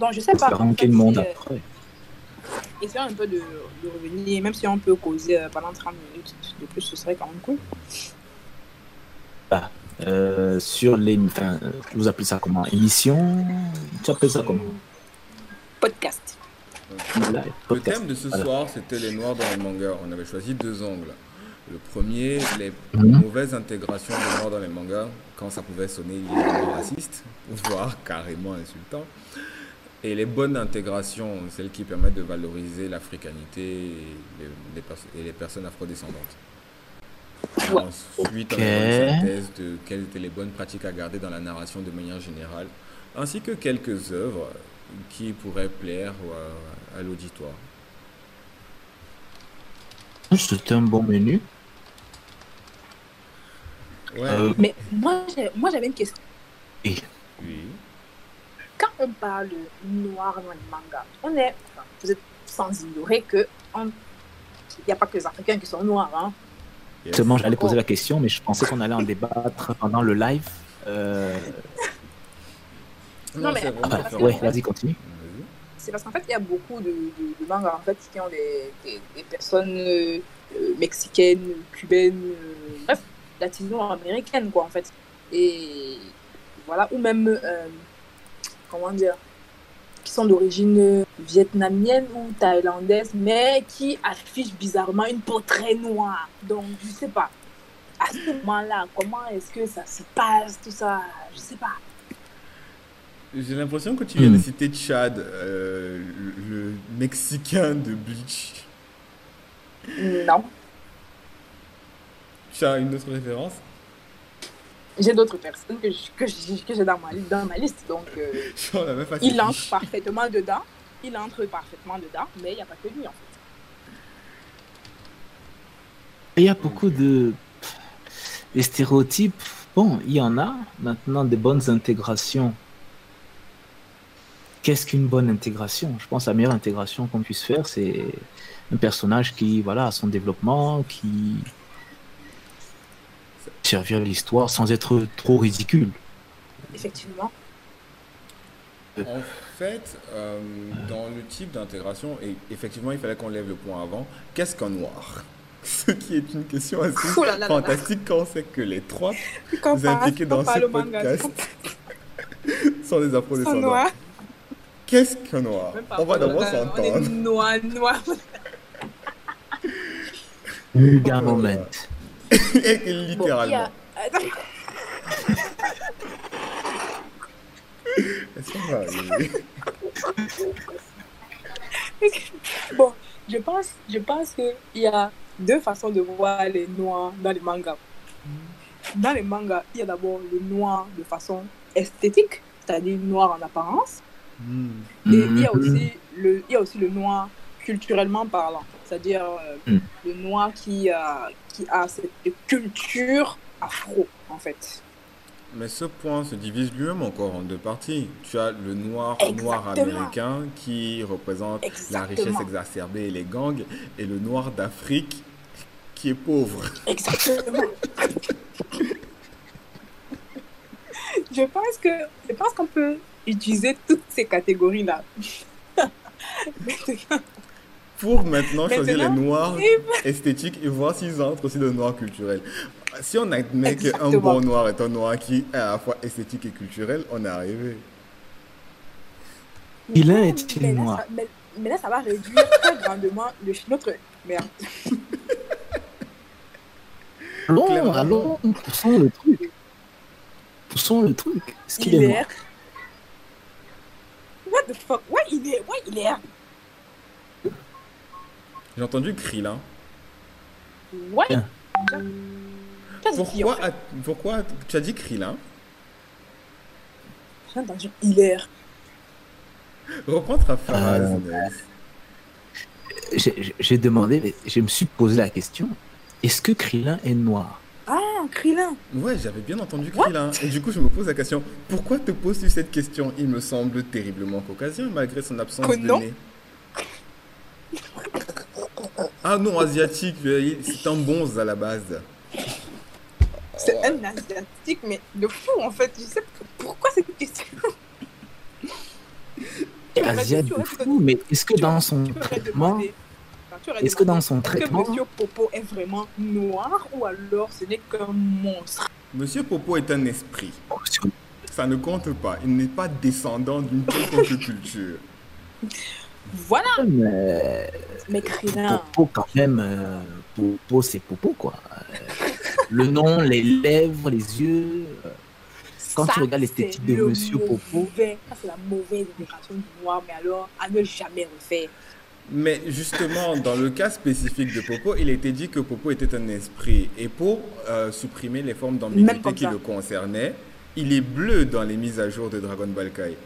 Donc, je sais pas. Fait, le monde euh, après. Essayons un peu de, de revenir, même si on peut causer euh, pendant 30 minutes de plus, ce serait quand même cool. Euh, sur les. Enfin, euh, vous appelez ça comment? Émission? Tu appelles ça comment? Podcast. Le thème de ce Voilà. soir, c'était les noirs dans les mangas. On avait choisi deux angles. Le premier, les Mhm. mauvaises intégrations des noirs dans les mangas, quand ça pouvait sonner raciste, voire carrément insultant. Et les bonnes intégrations, celles qui permettent de valoriser l'africanité et les, les pers- et les personnes afrodescendantes. Ouais. Ensuite, on a une synthèse de quelles étaient les bonnes pratiques à garder dans la narration de manière générale, ainsi que quelques œuvres qui pourraient plaire à, à l'auditoire. C'était un bon menu. Ouais. Euh, Mais moi, j'ai- moi, j'avais une question. Oui. Quand on parle noir dans les mangas, on est. enfin, vous êtes sans ignorer que. on- Il n'y a pas que les Africains qui sont noirs. Hein. Justement, j'allais poser la question, mais je pensais qu'on allait en débattre pendant le live. Euh... Non, mais- ah, ouais, vas-y, continue. C'est parce qu'en fait, il y a beaucoup de, de, de mangas en fait, qui ont des, des, des personnes euh, euh, mexicaines, cubaines, euh, bref, latino-américaines, quoi, en fait. Et voilà, ou même, euh, comment dire, qui sont d'origine euh, vietnamienne ou thaïlandaise, mais qui affichent bizarrement une peau très noire. Donc, je sais pas. À ce moment-là, comment est-ce que ça se passe, tout ça? Je sais pas. J'ai l'impression que tu viens de Hmm. citer Chad, euh, le, le Mexicain de Bleach. Non. Tu as une autre référence? J'ai d'autres personnes que je- que j'ai que j'ai dans, ma, dans ma liste. Donc, euh, il entre parfaitement dedans. Il entre parfaitement dedans, mais il n'y a pas que lui, en fait. Il y a beaucoup de stéréotypes. Bon, il y en a maintenant des bonnes intégrations. Qu'est-ce qu'une bonne intégration? Je pense que la meilleure intégration qu'on puisse faire, c'est un personnage qui voilà a son développement, qui servir l'histoire sans être trop ridicule. Effectivement. En fait, euh, dans le type d'intégration, et effectivement, il fallait qu'on lève le point avant. Qu'est-ce qu'un noir? Ce qui est une question assez Ouh là là là là. fantastique quand on sait que les trois Quand vous impliqués dans ce podcast sont des afro-descendants. Qu'est-ce qu'un noir? Pas On va d'abord est s'entendre. noir, noir. Vulgar moment. Et Bon, littéralement. a- Attends, Est-ce qu'on va arriver Bon, je pense, je pense qu'il y a deux façons de voir les noirs dans les mangas. Dans les mangas, il y a d'abord le noir de façon esthétique, c'est-à-dire noir en apparence. Hmm. Et il y a aussi le, il y a aussi le noir culturellement parlant, c'est-à-dire euh, Mm. le noir qui a, qui a cette culture afro, en fait. Mais ce point se divise lui-même encore en deux parties. Tu as le noir noir américain qui représente la richesse exacerbée et les gangs, et le noir d'Afrique qui est pauvre. Exactement. je pense que je pense qu'on peut utiliser toutes ces catégories-là. Maintenant, Pour maintenant choisir les noirs esthétiques et voir s'ils entrent aussi dans le noir culturel. Si on admet qu'un bon noir est un noir qui est à la fois esthétique et culturel, on est arrivé. Il est mais là, noir. ça- mais, mais là, ça va réduire très grandement le, notre... Merde. Allons, allons, poussons le truc. Poussons le truc. Est-ce qu'il Il est est... noir? What the fuck? Ouais, il est... Ouais, il est... J'ai entendu Krillin. Ouais. Pourquoi, fait a- pourquoi tu as dit Krillin J'ai entendu hilaire. Reprends ta phrase, Euh, Nels. J'ai- demandé, mais je me suis posé la question est-ce que Krillin est noir? Ah, Krillin. Ouais, j'avais bien entendu Krillin. Et du coup, je me pose la question pourquoi te poses-tu cette question? Il me semble terriblement caucasien malgré son absence Que de non. nez. Ah non, asiatique, euh, c'est un bonze à la base. C'est un asiatique, mais de fou, en fait. Je sais pourquoi cette question. Asiat de fou, mais est-ce que dans son traitement, est-ce que dans son traitement, que Monsieur Popo est vraiment noir ou alors ce n'est qu'un monstre? Monsieur Popo est un esprit. Ça ne compte pas. Il n'est pas descendant d'une quelconque culture. Voilà. mais, Mais Krillin, Popo quand même, euh, Popo c'est Popo quoi. Euh, le nom, les lèvres, les yeux. euh, Quand ça, tu regardes l'esthétique de le Monsieur Popo, mauvais- c'est la mauvaise intégration du noir, mais alors à ne jamais refaire. Mais justement, dans le cas spécifique de Popo, il était dit que Popo était un esprit. Et pour euh, supprimer les formes d'ambiguïté qui ça. le concernaient, il est bleu dans les mises à jour de Dragon Ball Kai.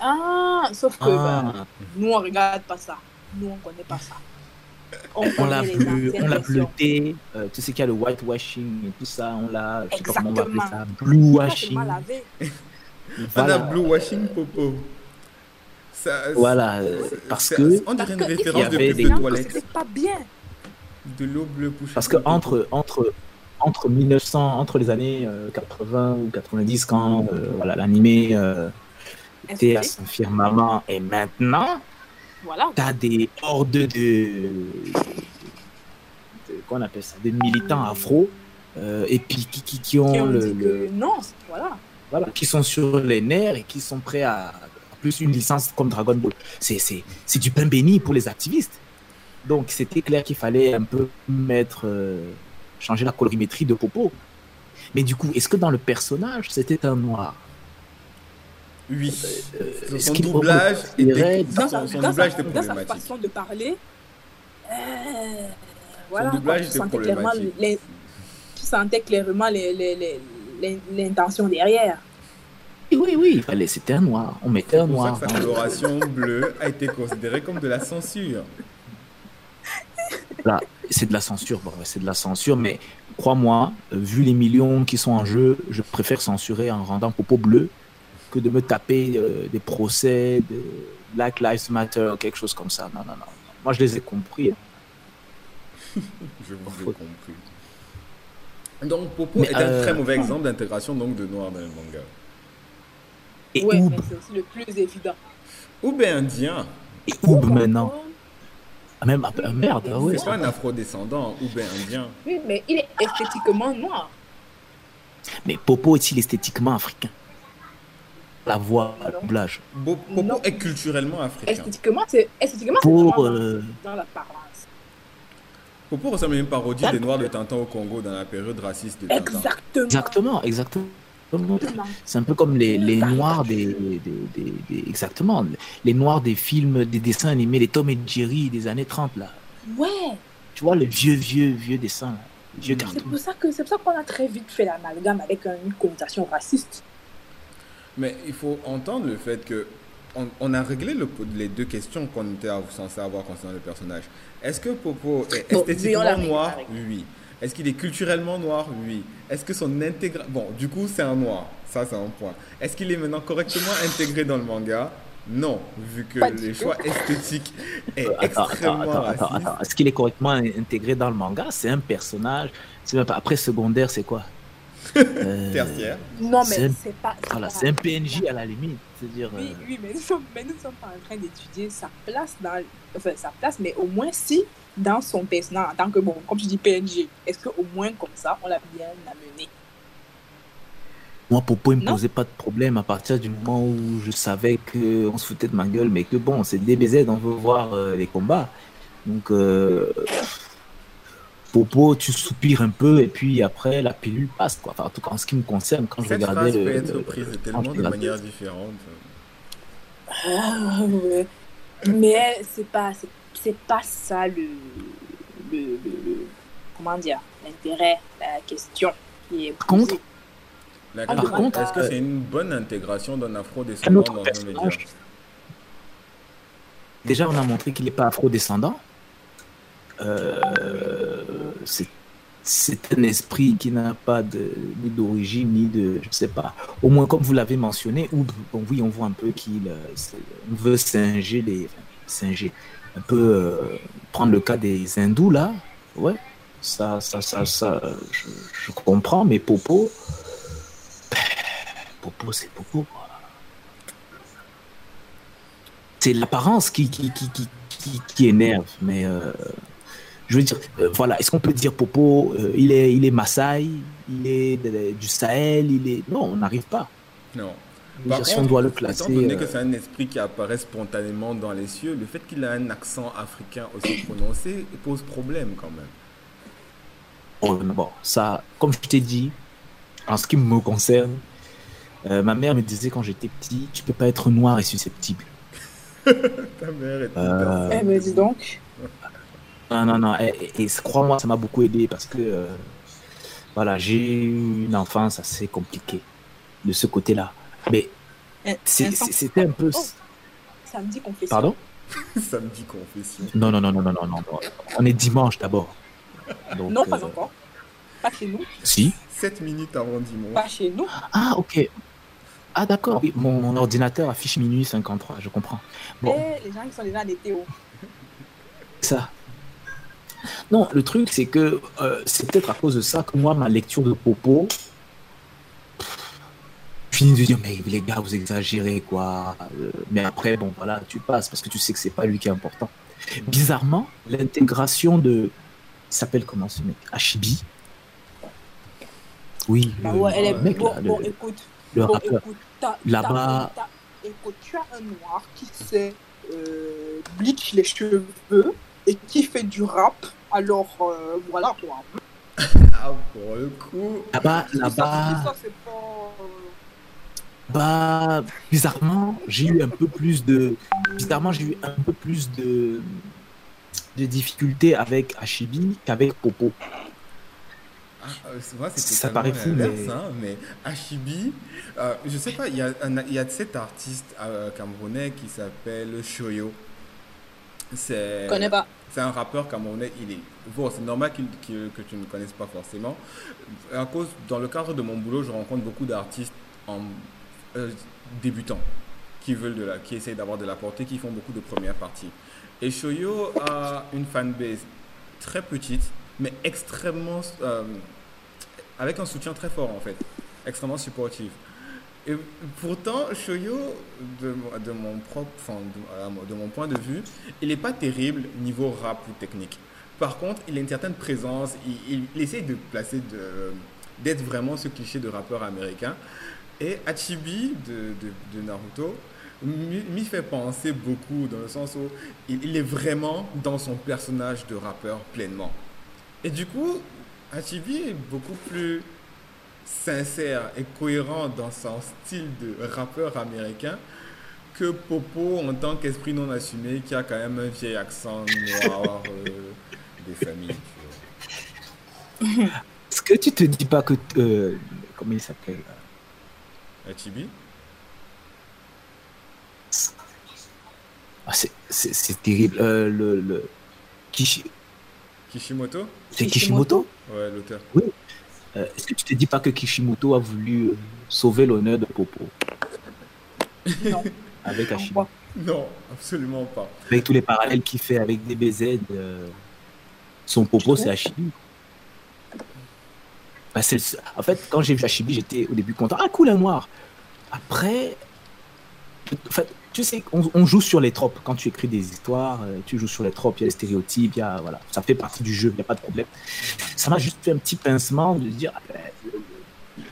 Ah, sauf que bah, ah, nous, on regarde pas ça. Nous, on connaît pas ça. On, on l'a bleu, on l'a bleuté, euh, tu sais qu'il y a le whitewashing et tout ça, on l'a, je sais pas comment on va appeler ça, blue washing. mal lavé. On Voilà, a blue washing Popo. Ça- voilà, euh, parce que On dirait une référence il y de avait pub des- de toilette. C'est pas bien. De l'eau bleue poussée. Parce que entre, entre, entre 1900, entre les années euh, 80 ou 90, quand euh, voilà, l'animé euh, était à son firmament, et maintenant, Voilà. tu as des hordes de, de- Qu'on appelle ça Des militants afro, euh, et puis qui, qui, qui ont Qui ont le, non, voilà. voilà, qui sont sur les nerfs et qui sont prêts à, à plus une licence comme Dragon Ball. C'est, du pain béni pour les activistes. Donc c'était clair qu'il fallait un peu mettre, euh, changer la colorimétrie de Popo. Mais du coup, est-ce que dans le personnage, c'était un noir? Oui. Euh, Son doublage était, Dans son, dans doublage sa- était dans sa problématique. façon de parler, euh, voilà, doublage tu était sentais clairement problématique. les- tu sentais clairement les- les- les- les- l'intention derrière. Oui, oui, oui, c'était un noir. On mettait un C'est pour ça noir. que sa coloration bleue a été considérée comme de la censure. Là, c'est de la censure, bon, c'est de la censure, mais crois-moi, euh, vu les millions qui sont en jeu, je préfère censurer en rendant Popo bleu que de me taper euh, des procès de Black Lives Matter, quelque chose comme ça. Non, non, non. Moi, je les ai compris. hein. Je vous ai compris. Donc Popo Mais, est un euh, très mauvais exemple d'intégration donc de noir dans le manga. Et Ouais, c'est aussi le plus évident. Ou bien indien. et Oob maintenant. Ah, même, ah, ah, merde, ah ouais. C'est pas un afro-descendant, ou bien indien. Oui, mais il est esthétiquement noir. Mais Popo est-il esthétiquement africain? La voix, le Non. doublage. Bo- Popo Non. est culturellement africain. Esthétiquement, c'est esthétiquement, c'est Pour. euh, dans l'apparence. Popo ressemble à une parodie des. Noirs de Tintin au Congo dans la période raciste de Tintin. Exactement. exactement, exactement. Exactement. C'est un peu comme les, les noirs des, des, des- des- Exactement. Les noirs des films, des dessins animés, les Tom et Jerry des années 30, là. Ouais, Tu vois, le vieux, vieux, vieux dessin, là. Le vieux c'est cartoon. pour ça que c'est pour ça qu'on a très vite fait l'amalgame avec une connotation raciste. Mais il faut entendre le fait que on, on a réglé le- les deux questions qu'on était censé avoir concernant le personnage. Est-ce que Popo est Bon, esthétiquement oui, noir? Oui. Est-ce qu'il est culturellement noir? Oui. Est-ce que son intégration... Bon, du coup, c'est un noir. Ça, c'est un point. Est-ce qu'il est maintenant correctement intégré dans le manga? Non, vu que Pas du le tout. choix esthétique est Attends, attends, extrêmement attends, attends, raciste. attends. Est-ce qu'il est correctement intégré dans le manga? C'est un personnage. Même pas... Après, secondaire, c'est quoi? Euh, Tertiaire. Non, C'est mais un- c'est pas. Voilà, c'est un PNJ à la limite. C'est-à-dire. Oui, euh, oui, mais nous sommes, mais nous ne sommes pas en train d'étudier sa place dans, enfin sa place, mais au moins si dans son personnage en tant que bon, comme tu dis PNG, est-ce que au moins comme ça on l'a bien amené? Moi, Popo, il me Non. posait pas de problème à partir du moment où je savais qu'on se foutait de ma gueule, mais que bon, c'est DBZ, on veut voir euh, les combats. Donc, euh, Popo, tu soupires un peu et puis après, la pilule passe. Quoi. Enfin, en tout cas, en ce qui me concerne, quand je Cette regardais phrase le. peut être le- prise de quand tellement de manières différentes. Ah, ouais. Mais c'est pas, c'est, pas ça le, le, le- le- comment dire, l'intérêt, la question qui est Par contre. La Par contre, est-ce que euh, c'est une bonne intégration d'un un afro-descendant dans un média? Déjà, on a montré qu'il n'est pas afro-descendant. Euh, c'est un esprit qui n'a pas d'origine, ni de. Je sais pas. Au moins, comme vous l'avez mentionné, ou bon, oui, on voit un peu qu'il euh, veut singer les. enfin, singer. Un peu euh, prendre le cas des hindous, là. Ouais. Ça, ça, ça, ça, je, comprends, mais Popo. Popo, c'est Popo, c'est l'apparence qui qui, qui, qui, qui, énerve. Mais je veux dire, euh, voilà, est-ce qu'on peut dire Popo, euh, il est, il est Maasai, il est du Sahel, il est. Non, on n'arrive pas. Non. Par si on doit le placer. Étant donné que c'est un esprit qui apparaît spontanément dans les cieux, le fait qu'il a un accent africain aussi prononcé pose problème quand même. Oh, bon, ça, comme je t'ai dit, en ce qui me concerne, ma mère me disait quand j'étais petit, tu peux pas être noir et susceptible. Ta mère est euh... Eh ben dis donc. Non, non, non. Et, crois-moi, ça m'a beaucoup aidé parce que euh, voilà, j'ai eu une enfance assez compliquée de ce côté-là. Mais eh, c'était un peu. Oh, samedi confession. Pardon? Samedi confession. Non, non, non, non, non, non, non. On est dimanche d'abord. non, pas euh, encore. Pas chez nous. Si. 7 minutes avant dimanche. Pas chez nous. Ah, ok. Ah d'accord, oui, mon, ordinateur affiche minuit 53, je comprends. Bon. Et les gens qui sont déjà des Théo. Ça. Non, le truc c'est que euh, c'est peut-être à cause de ça que moi, ma lecture de Popo, je finis de dire, mais les gars, vous exagérez quoi. Euh, mais après, bon, voilà, tu passes parce que tu sais que c'est pas lui qui est important. Bizarrement, l'intégration de. Il s'appelle comment ce mec? Ashibi. Oui. Bah ouais, elle est... Mec, bon, bon écoute le rappeur. Là-bas. Écoute, tu as un noir qui sait euh, bleach les cheveux et qui fait du rap. Alors euh, voilà quoi. ah, pour le coup. Là-bas, là-bas. Bah, bizarrement, j'ai eu un peu plus de. Bizarrement, j'ai eu un peu plus de, de difficultés avec Ashibi qu'avec Popo. Ah, moi, ça paraît fou, mais... Hein, mais Ashibi, euh, je sais pas, il y a, il y a cet artiste euh, camerounais qui s'appelle Shoyo. C'est, connais pas. C'est un rappeur camerounais. Il est, bon, c'est normal que tu ne connaisses pas forcément. À cause, dans le cadre de mon boulot, je rencontre beaucoup d'artistes en, euh, débutants qui veulent de la, qui essayent d'avoir de la portée, qui font beaucoup de premières parties. Et Shoyo a une fanbase très petite mais extrêmement. Euh, avec un soutien très fort en fait, extrêmement supportif. Et pourtant, Shoyo, de, mon propre, de, mon point de vue, il n'est pas terrible niveau rap ou technique. Par contre, il a une certaine présence, il, essaie de placer, d'être vraiment ce cliché de rappeur américain. Et Achibi de, de Naruto m'y fait penser beaucoup dans le sens où il est vraiment dans son personnage de rappeur pleinement. Et du coup, Hachibi est beaucoup plus sincère et cohérent dans son style de rappeur américain que Popo en tant qu'esprit non assumé qui a quand même un vieil accent noir euh, des familles. Est-ce que tu te dis pas que... Euh, comment il s'appelle? Hachibi ah, C'est terrible. Euh, le, le... Kishi... Kishimoto? C'est Kishimoto? Ouais, l'auteur. Oui. Euh, est-ce que tu te dis pas que Kishimoto a voulu euh, sauver l'honneur de Popo? Non. Avec Hachibi Non, absolument pas. Avec tous les parallèles qu'il fait avec DBZ, euh, son Popo, c'est Hachibi. Bah, en fait, quand j'ai vu Hachibi, j'étais au début content. Ah, cool, un noir. Après, en fait, tu sais, on, joue sur les tropes. Quand tu écris des histoires, euh, tu joues sur les tropes, il y a les stéréotypes, il y a, voilà, ça fait partie du jeu, il n'y a pas de problème. Ça m'a juste fait un petit pincement de dire, ah ben,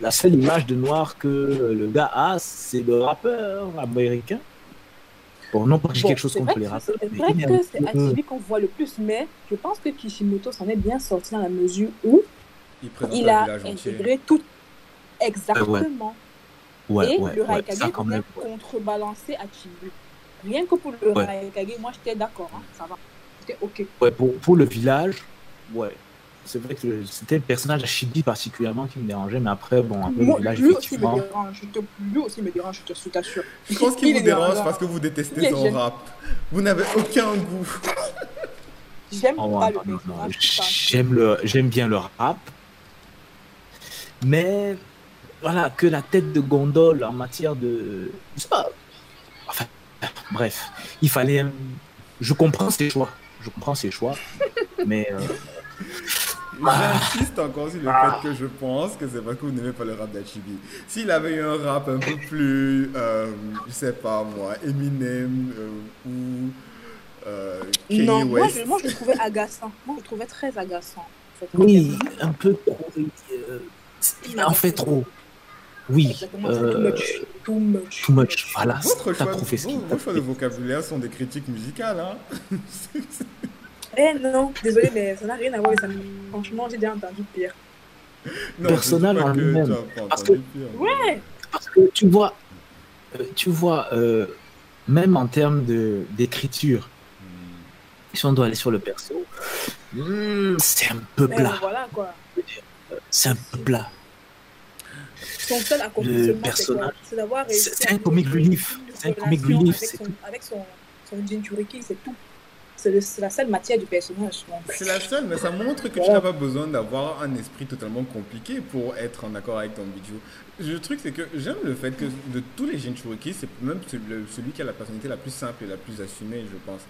la seule image de noir que le gars a, c'est le rappeur américain. Bon, non pas que j'ai quelque chose contre les rappeurs. C'est vrai que c'est Atibi qu'on voit le plus, mais je pense que Kishimoto s'en est bien sorti dans la mesure où il, a intégré tout exactement et le Raikage ouais, contrebalancer à Chibu. Rien que pour le Raikage, moi j'étais d'accord, hein, ça va. C'était ok. Ouais, pour, pour le village, ouais. C'est vrai que c'était le personnage à Chibi particulièrement qui me dérangeait, mais après, bon, un peu le village, lui aussi me dérange, lui aussi me dérange, je te t'assure. Je pense qu'il vous dérange parce que vous détestez son rap. Vous n'avez aucun goût. J'aime oh, pas le J'aime le, j'aime bien le rap, mais voilà, que la tête de gondole en matière de. Je sais pas. Enfin, bref, il fallait. Je comprends ses choix. Je comprends ses choix. mais. Euh, J'insiste encore sur le fait que je pense que c'est parce que vous n'aimez pas le rap d'Achibi. S'il avait eu un rap un peu plus, euh, je sais pas moi, Eminem euh, ou euh, Non, moi je, moi je le trouvais agaçant. Moi je le trouvais très agaçant. Oui, un peu trop. euh, il en fait trop. Oui, too euh, much. Too much. too much. Voilà, Votre choix, trouvé ce vos, choix de vocabulaire sont des critiques musicales. Hein Eh non, désolé, mais ça n'a rien à voir ça. Franchement, j'ai déjà entendu pire. non, Personnel en que lui-même. Parce pire. Ouais. Parce que tu vois, euh, tu vois, euh, même en termes de d'écriture, Hmm. si on doit aller sur le perso, hmm, c'est un peu plat. voilà quoi. C'est un peu plat. Son seul accomplissement, c'est un comic relief. C'est un comic relief, Avec c'est son, tout. avec son, son Jinchuriki, c'est tout. C'est la seule matière du personnage. C'est la seule, mais ça montre que tu n'as pas besoin d'avoir un esprit totalement compliqué pour être en accord avec ton bijou. Le truc, c'est que j'aime le fait que de tous les Jinchuriki, c'est même celui qui a la personnalité la plus simple et la plus assumée, je pense.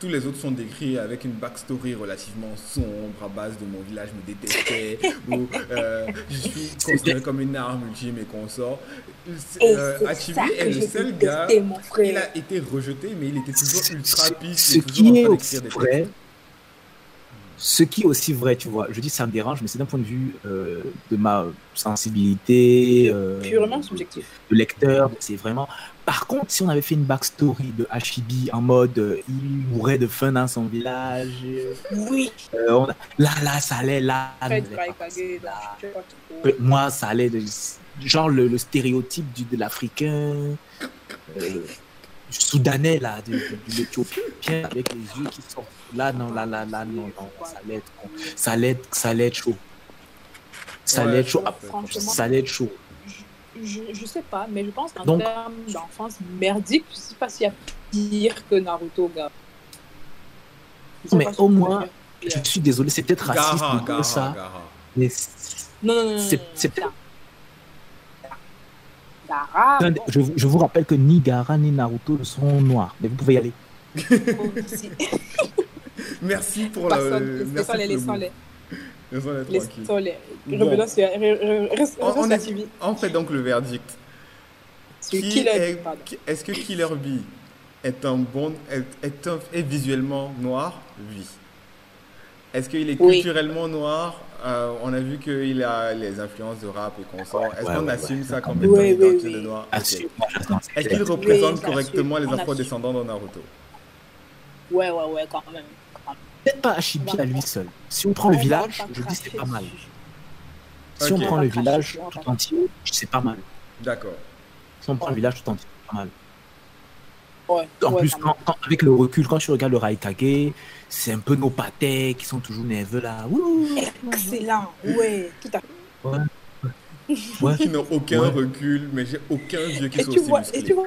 Tous les autres sont décrits avec une backstory relativement sombre à base de mon village me détestait ou euh, je suis considéré comme une arme ultime et Et Euh, ça est le seul gars il a été rejeté, mais il était toujours ultra piste. ce et toujours qui en train d'écrire des. Ce qui est aussi vrai, tu vois, je dis ça me dérange, mais c'est d'un point de vue euh, de ma sensibilité, euh, Purement subjectif. de lecteur, c'est vraiment. Par contre, si on avait fait une backstory de Hashibi en mode euh, il mourait de faim dans son village, Oui. on a- là, là, ça allait, là. Fred là. Moi, ça allait de genre le, le stéréotype du, de l'Africain, du Soudanais, là, de, de, de l'Éthiopien avec les yeux qui sortent. Là, non, là, là, là, non, non, ça allait être, ça allait être, ça allait être chaud. Ça allait Ouais, être chaud. ça, franchement. ça allait être chaud. Je, je sais pas, mais je pense qu'en Donc- termes d'enfance merdique, je sais pas s'il y a pire que Naruto, gars. Mais au moins. Je suis désolé, c'est peut-être raciste ça, Gara. mais Non, non, non, non. c'est- non, bon, je, vous- je vous rappelle que ni Gara ni Naruto ne sont noirs, mais vous pouvez y aller. Merci pour la. Personne, merci laissons-les. Revenons sur. On- est- fait donc le verdict. Qui Killer est- Est-ce que Killer Bee est un bon est, est, un- est visuellement noir? Oui. Est-ce qu'il est Oui. culturellement noir? Euh, On a vu qu'il a les influences de rap et consorts. Est-ce Ouais, qu'on ouais, assume ouais. ça comme étant oui, oui. de noir Est-ce qu'il représente Oui, correctement les afro-descendants dans Naruto? Ouais, ouais, ouais, quand même. Peut-être pas Hashibi à lui seul. Si on prend le On village, je dis c'est pas mal. Si on prend le village tout entier, c'est pas mal. D'accord. Si on prend le village tout entier, c'est pas mal. Ouais, En ouais, plus, quand quand, avec le recul, quand tu regardes le Raikage, c'est un peu nos pâtés qui sont toujours nerveux là. Ouh. Excellent, ouais, tout à fait. Ouais. Qui n'ont aucun Ouais. recul, mais j'ai aucun vieux qui Et soit tu aussi vois, et musclé. tu vois.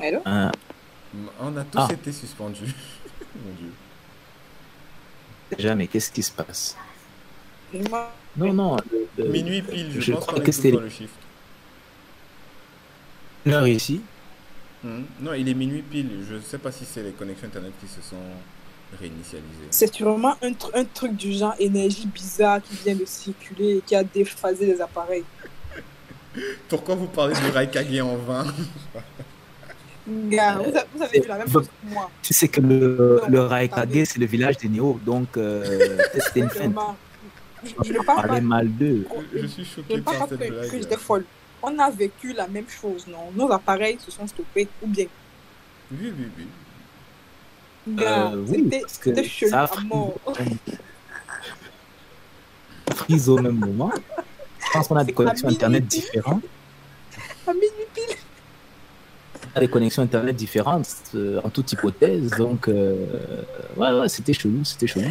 Allô? Euh, On a tous Ah. été suspendus. Mon Dieu. déjà, mais qu'est-ce qui se passe? Non, non. le- le- Minuit pile, je, je pense crois qu'on est que dans le shift. L'heure est ici. Hmm. Non, il est minuit pile. Je ne sais pas si c'est les connexions internet qui se sont réinitialisées. c'est sûrement un, tr- un truc du genre énergie bizarre qui vient de circuler et qui a déphasé les appareils. Pourquoi vous parlez de Raikage en vain? Gars, vous, avez vu la même chose que moi. Tu sais que le, Non, le attendez. Raikage, c'est le village des Néo, donc euh, c'était une feinte. Je, parle pas, mal d'eux. Je suis choqué ne parle par pas cette blague. j'étais folle. On a vécu la même chose, non? Nos appareils se sont stoppés, ou bien? Oui, oui, oui. Gars, Euh, oui, parce que chelou ça à mort. frise au même moment. Je pense qu'on a des connexions internet différentes. À minuit pile. On a des connexions internet différentes euh, en toute hypothèse. Donc, euh, ouais, ouais, c'était chelou, c'était chelou.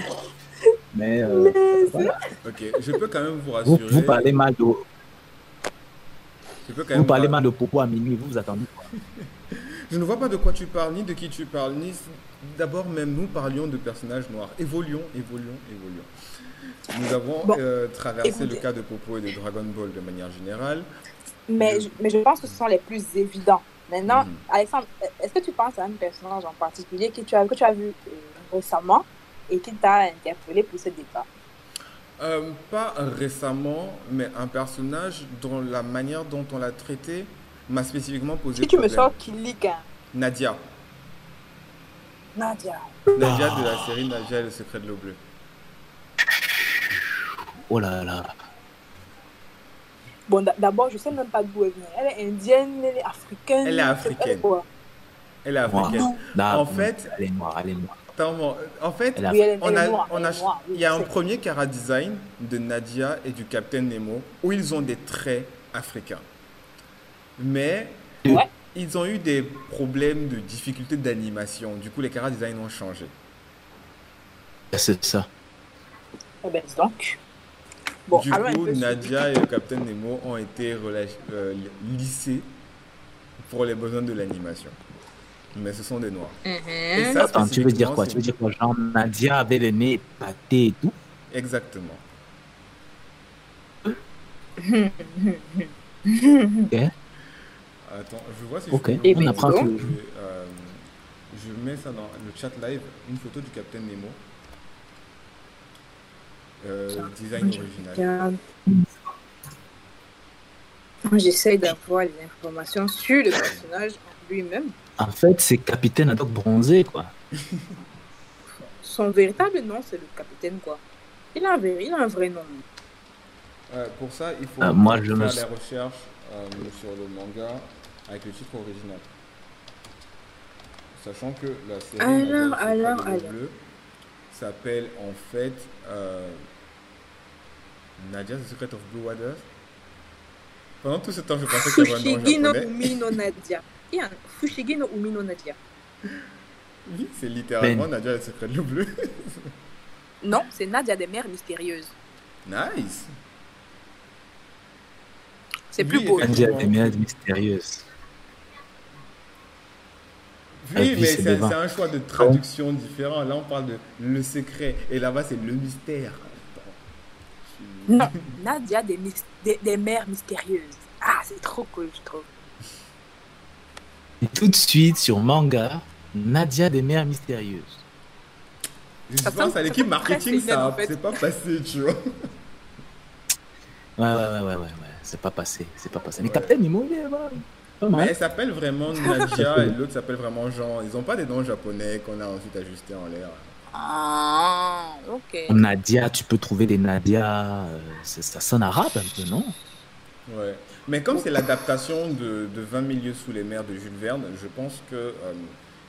Mais euh, voilà. Ok, je peux quand même vous rassurer. vous parlez mal de, je peux quand vous même parlez vous- mal de Popo à minuit, vous vous attendez. quoi? Je ne vois pas de quoi tu parles, ni de qui tu parles, ni. D'abord, même nous parlions de personnages noirs. Évoluons, évoluons, évoluons. Nous avons Bon, euh, traversé écoutez. le cas de Popo et de Dragon Ball de manière générale. Mais, je- mais je pense que ce sont les plus évidents. Maintenant, Mhm. Alexandre, est-ce que tu penses à un personnage en particulier que tu as, que tu as vu euh, récemment? Et qui t'a interpellé pour ce débat Euh, pas récemment, mais un personnage dont la manière dont on l'a traité m'a spécifiquement posé Si tu me sors hein, Nadia. Nadia. Nadia de la série Nadia et le secret de l'eau bleue. Oh là là. Bon, d'a- d'abord, je sais même pas d'où elle vient. Elle est indienne, elle est africaine. Elle est africaine. Elle est africaine. En fait- elle est noire, elle est noire. Attends, bon, En fait, Oui, on a, on a, oui, il y a un premier cara design de Nadia et du Capitaine Nemo où ils ont des traits africains. Mais Ouais. ils ont eu des problèmes de difficulté d'animation. Du coup, les cara design ont changé. C'est ça. Eh ben, donc. Bon, du coup, Nadia et le Capitaine Nemo ont été euh, lissés pour les besoins de l'animation. Mais ce sont des noirs. Et Mhm. ça, Attends, tu veux dire quoi? Tu veux dire quoi? Genre Nadia avait le nez pâté et tout? Exactement. Ok. Attends, je vois si Ok, je peux ben, on apprend donc. Je, euh, je mets ça dans le chat live, une photo du Capitaine Nemo. Euh, design original. J'essaye d'avoir les informations sur le personnage lui-même. En fait, c'est Capitaine Haddock bronzé, quoi. Son véritable nom, c'est le capitaine, quoi. Il a un, vrai- il a un vrai nom. Euh, pour ça, il faut Euh, moi, je faire me- les recherches euh, sur le manga avec le titre original. Sachant que la série Alors, alors, bleue s'appelle en fait euh, Nadia the Secret of Blue Waters. Pendant tout ce temps, je pensais qu'il y avait un nom japonais. Nadia. Il y a un Fushigi no Umi no Nadia. Oui, c'est littéralement Ben. Nadia et le secret de l'eau bleue. Non, c'est Nadia des mers mystérieuses. nice. C'est Oui, plus beau. Nadia des mères mystérieuses. Oui, mais c'est un choix de traduction différent. Là, on parle de le secret. Et là-bas, c'est le mystère. Non, Nadia des, des, des mers mystérieuses. Ah, c'est trop cool, je trouve. Et tout de suite, sur manga, Nadia des mères mystérieuses. Je Ça pense sonne- à l'équipe marketing, ça en fait. c'est pas passé, tu vois. Ouais, ouais, ouais, ouais, ouais, ouais. C'est pas passé, c'est pas passé. Mais Ouais. Captain Nemo, il est pas Mais elle s'appelle vraiment Nadia et l'autre s'appelle vraiment Jean. Ils ont pas des noms japonais qu'on a ensuite ajustés en l'air. Ah, ok. Nadia, tu peux trouver des Nadia, euh, ça sonne arabe un peu, non? Ouais. Mais comme c'est l'adaptation de, de 20 milieux sous les mers de Jules Verne, je pense que euh,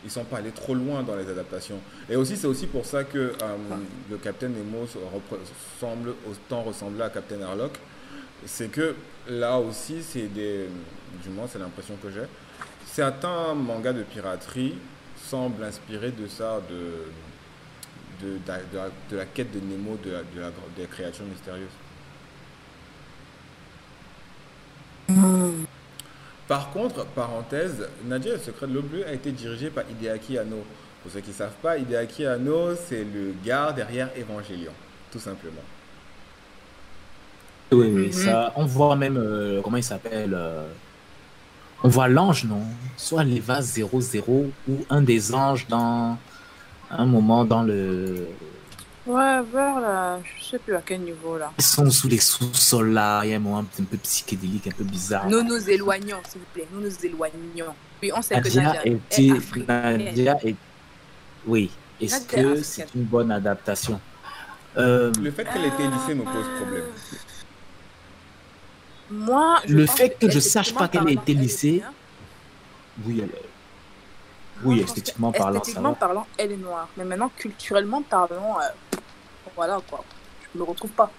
ils sont pas allés trop loin dans les adaptations. Et aussi, c'est aussi pour ça que euh, le Captain Nemo semble autant ressembler à Captain Harlock. C'est que là aussi, c'est des, du moins, c'est l'impression que j'ai. Certains mangas de piraterie semblent inspirés de ça, de, de, la- quête de Nemo, de la- des créatures mystérieuses. Par contre, parenthèse, Nadia et le secret de l'eau bleue a été dirigé par Hideaki Anno. Pour ceux qui ne savent pas, Hideaki Anno, c'est le gars derrière Evangelion, tout simplement. Oui, oui, Mhm. ça, on voit même, euh, comment il s'appelle euh, On voit l'ange, non? Soit l'Eva 00 ou un des anges dans un moment dans le. Ouais, vers là, je sais plus à quel niveau là. Ils sont sous les sous-sols là, il y a un moment un peu psychédélique, un peu bizarre. Nous nous éloignons, s'il vous plaît. Nous nous éloignons. Oui, on sait que Nadia Nadia était. est africaine. Nadia est. Oui. Est-ce Nadia est que c'est une bonne adaptation? Euh, Le fait qu'elle ait été lycée me pose problème. Moi, je Le fait que je esthétiquement sache pas qu'elle a parlant, été est lycée. Oui, elle- Moi, oui je que esthétiquement parlant, Esthétiquement parlant, elle est noire. Mais maintenant, culturellement parlant, euh, voilà quoi. Je me retrouve pas.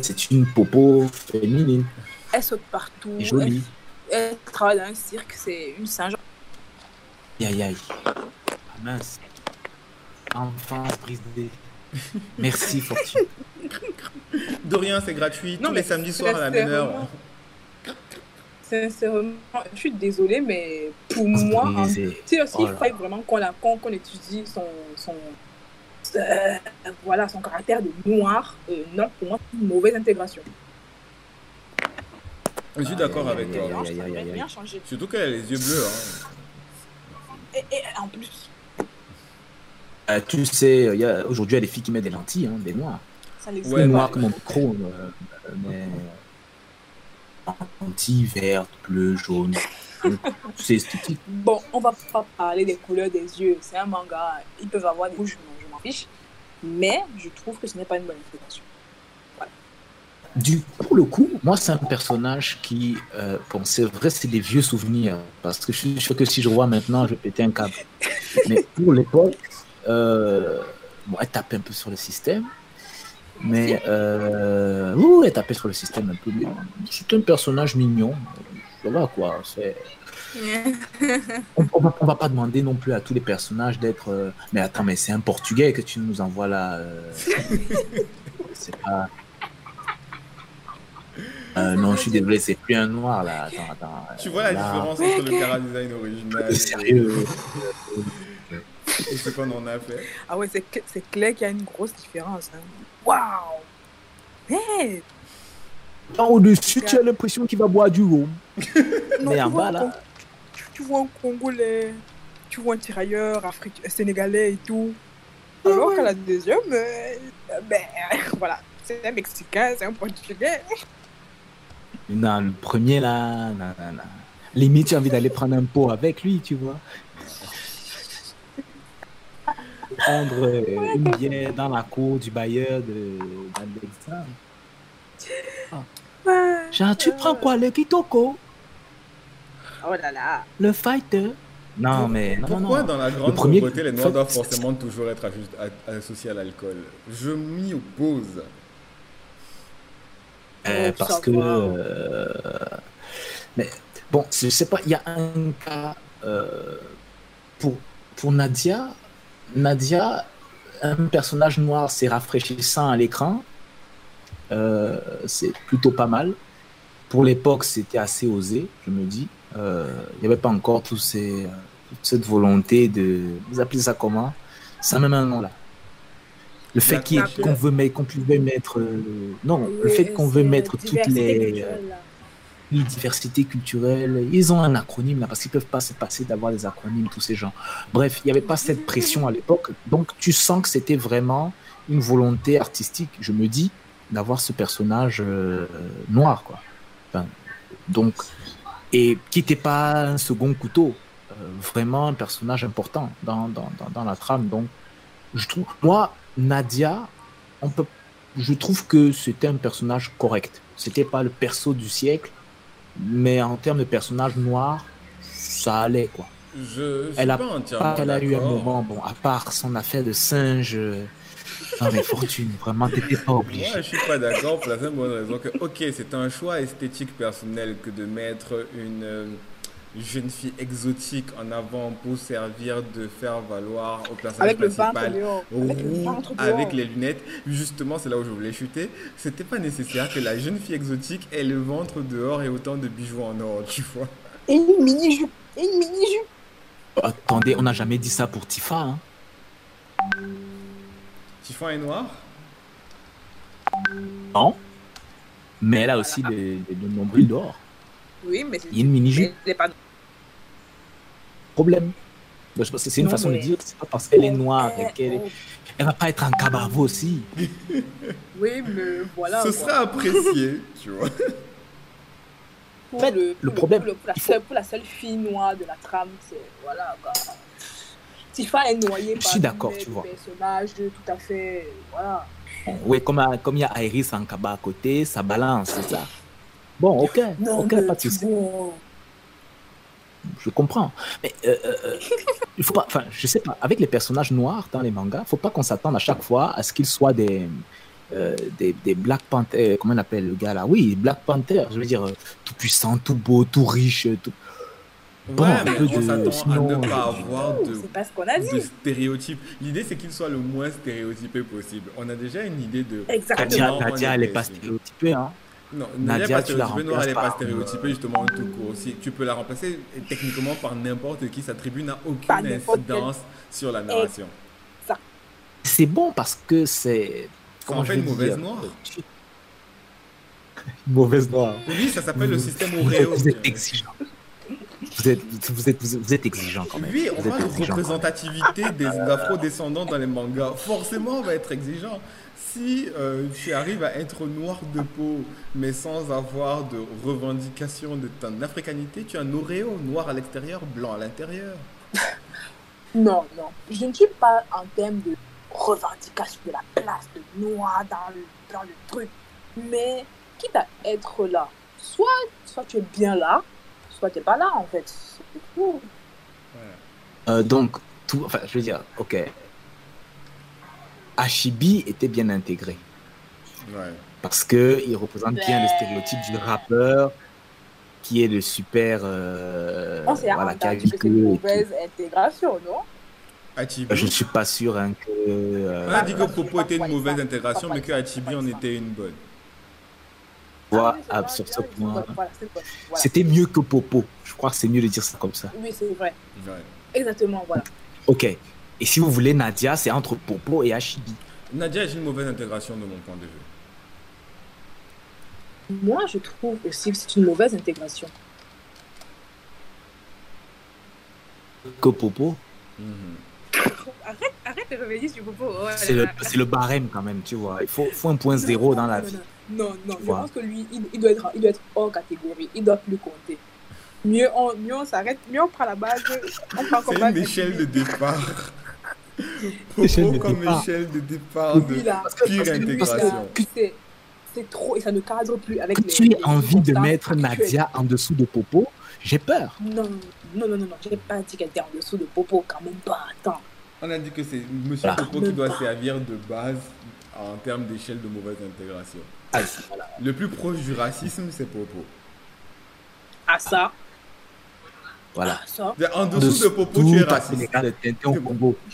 C'est une popo féminine, Elle saute partout. et jolie. Elle, elle travaille dans un cirque, c'est une singe. Aïe, aïe, aïe. Ah, mince. Enfance brisée. Merci, Fortune. De rien, c'est gratuit, Non, tous mais les samedis soirs à la c'est même heure. Sincèrement, je suis désolée, mais pour moi. Tu sais aussi, Oh il fallait vraiment qu'on qu'on étudie son, son, euh, voilà, son caractère de noir. Euh, non, pour moi, c'est une mauvaise intégration. Je suis d'accord avec toi. Surtout qu'elle a les yeux bleus. Hein. Et, et en plus, Euh, tu sais, il y a- aujourd'hui, il y a des filles qui mettent des lentilles, hein, des noirs. ça les Ouais, noirs comme micro, euh, mais lentilles vertes, bleues, jaunes. C'est esthétique. Bon, on va pas parler des couleurs des yeux. C'est un manga. Ils peuvent avoir des rouges, fiche. Mais je trouve que ce n'est pas une bonne intégration. Du, pour le coup, moi, c'est un personnage qui, euh, bon, c'est vrai, c'est des vieux souvenirs, parce que je suis sûr que si je vois maintenant, je vais péter un câble. Mais pour l'époque, euh, bon, elle tapait un peu sur le système, mais euh, oui, elle tapait sur le système un peu. C'est un personnage mignon, va quoi. C'est, on, on va, on va pas demander non plus à tous les personnages d'être. euh, mais attends, mais c'est un Portugais que tu nous envoies là. euh, c'est pas. Euh, non, je suis désolé, c'est plus un noir là. Attends, attends. Tu vois la là, différence entre le Cara Design original Sérieux. et ce qu'on en a fait Ah ouais, c'est cl- c'est clair qu'il y a une grosse différence. hein. Waouh Hey Au-dessus, tu as l'impression qu'il va boire du rhum. Non, Mais en bas là. Tu, vois un Congolais, tu vois un tirailleur africain, sénégalais et tout. Alors qu'à la deuxième, euh, ben voilà, c'est un Mexicain, c'est un Portugais. Non, le premier là, non, non, non. Limite, tu as envie d'aller prendre un pot avec lui, tu vois. Prendre euh, une bière dans la cour du bailleur de d'Alexandre. Genre, tu prends quoi, le Kitoko? Oh là là. Le fighter Non, mais non, Pourquoi non. dans la grande premier- pauvreté, les Noirs doivent forcément toujours être associés à l'alcool? Je m'y oppose. Euh, Oh, parce que. euh, Mais bon, je sais pas, il y a un cas euh, pour, pour Nadia. Nadia, un personnage noir, c'est rafraîchissant à l'écran. Euh, c'est plutôt pas mal. Pour l'époque, c'était assez osé, je me dis. Euh, Il n'y avait pas encore ces, toute cette volonté de. Vous appelez ça comment? Ça a même un nom là. Le fait qu'on veut mettre, qu'on pouvait mettre. euh, non, le fait qu'on veut mettre toutes les culturelle, là. oui, diversité culturelle. Ils ont un acronyme là parce qu'ils peuvent pas se passer d'avoir des acronymes tous ces gens. Bref, il n'y avait pas cette pression à l'époque, donc tu sens que c'était vraiment une volonté artistique. Je me dis d'avoir ce personnage euh, noir quoi. Enfin, donc et qui n'était pas un second couteau, euh, vraiment un personnage important dans, dans, dans, dans la trame. Donc je trouve moi Nadia, on peut je trouve que c'était un personnage correct. C'était pas le perso du siècle, mais en termes de personnage noir, ça allait quoi. Je Elle a pas qu'elle a eu un moment, bon, à part son affaire de singe. Euh, Non mais Fortune, vraiment, t'étais pas obligé. Moi, je suis pas d'accord pour la simple bonne raison que, ok, c'est un choix esthétique personnel que de mettre une euh, jeune fille exotique en avant pour servir de faire valoir au personnage Avec principal. Avec le roux, ventre dehors. avec les lunettes. Justement, c'est là où je voulais chuter. C'était pas nécessaire que la jeune fille exotique ait le ventre dehors et autant de bijoux en or, tu vois. Et une mini-jupe. Et une mini-jupe. Attendez, on n'a jamais dit ça pour Tifa. Hein. Est noir Non. Mais elle a aussi le, le nombril dehors. Oui, mais c'est Il y a une mini-jupe. pas Problème. Donc, je pense que C'est une Non, façon mais- de dire que c'est pas parce qu'elle est noire Eh, qu'elle oh, elle va pas être en cabavo aussi. Oui, mais voilà. Ce quoi. sera apprécié, tu vois. Pour En fait, le, problème, pour, le- pour la seule, pour la seule fille noire de la trame, c'est. Voilà, quoi. Tifa est noyée Je suis d'accord, tu vois. personnages tout à fait. Voilà. Oui, comme à- comme il y a Iris en cabas à côté, ça balance, c'est ça. Bon, ok, ok, pas de souci. je comprends. Mais euh, euh, il faut pas, enfin, je sais pas, avec les personnages noirs dans les mangas, faut pas qu'on s'attende à chaque fois à ce qu'ils soient des, euh, des, des Black Panther, comment on appelle le gars là? Oui, Black Panther, je veux dire, tout puissant, tout beau, tout riche, tout. Bon, ouais, un mais peu on de- s'attend sinon, à ne pas je- avoir de pas ce stéréotypes. L'idée, c'est qu'il soit le moins stéréotypé possible. On a déjà une idée de. Exactement. Nadia, on Nadia, elle est pas stéréotypée, hein. Non, Nadia, Nadia, pas tu la stéréotypée, Noire, elle n'est pas remplaces stéréotypée, justement, tout court. Si tu peux la remplacer euh, techniquement par n'importe qui, sa tribu n'a aucune quel- incidence sur la narration. C'est bon parce que c'est. Ça en fait une vais mauvaise dire? noire. tu- Mauvaise noire. Oui, ça s'appelle le système Oreo. Vous êtes exigeant. Vous êtes, vous êtes, vous êtes exigeant quand même. Oui, on Vous êtes parle de exigeant. représentativité des afro-descendants dans les mangas. Forcément, on va être exigeant. Si euh, tu arrives à être noir de peau, mais sans avoir de revendication de ton africanité, tu es un Oreo, noir à l'extérieur, blanc à l'intérieur. Non, non. Je ne suis pas en termes de revendication de la place de noir dans le, dans le truc. Mais quitte à être là, soit, soit tu es bien là, soit tu n'es pas là en fait. C'est tout. Euh, donc, tout, enfin, je veux dire, ok. Ashibi était bien intégré Ouais. parce que il représente bien le stéréotype du rappeur qui est le super. euh, On s'est voilà, qui a entendu que c'est vécu une et tout. mauvaise intégration, non? Je ne suis pas sûr hein, que. euh, On a dit que Popo était une mauvaise intégration, mais que Achibi en était une bonne. Ah oui, sur ce point. voilà, voilà. C'était mieux que Popo. Je crois que c'est mieux de dire ça comme ça. Oui, c'est vrai. Ouais. Exactement, voilà. Ok. Et si vous voulez Nadia, c'est entre Popo et Ashibi. Nadia est une mauvaise intégration de mon point de vue. Moi, je trouve aussi que c'est une mauvaise intégration. Que Popo, Mhm. Arrête, arrête de revenir sur Popo. Oh c'est le, barème quand même, tu vois. Il faut, faut un point zéro dans la vie. Non, non, non. Je pense que lui, il, il doit être, il doit être hors catégorie. Il doit plus compter. Mieux on, mieux on s'arrête, mieux on prend la base. On prend comme une échelle de départ. De comme départ. échelle de départ de Lui, là, pire parce que- intégration. que c'est, c'est trop et ça ne cadre plus avec Que les. tu les envie de mettre. Nadia en dessous de Popo, j'ai peur. Non, non, non, non, non. J'ai pas dit qu'elle était en dessous de Popo, quand même pas. Attends. On a dit que c'est Monsieur Voilà. Popo qui doit servir de base en termes d'échelle de mauvaise intégration. Ah, voilà. Le plus proche du racisme, c'est Popo. À ça, Voilà. à ça. En dessous de Popo, tu es raciste. Tintin au Congo.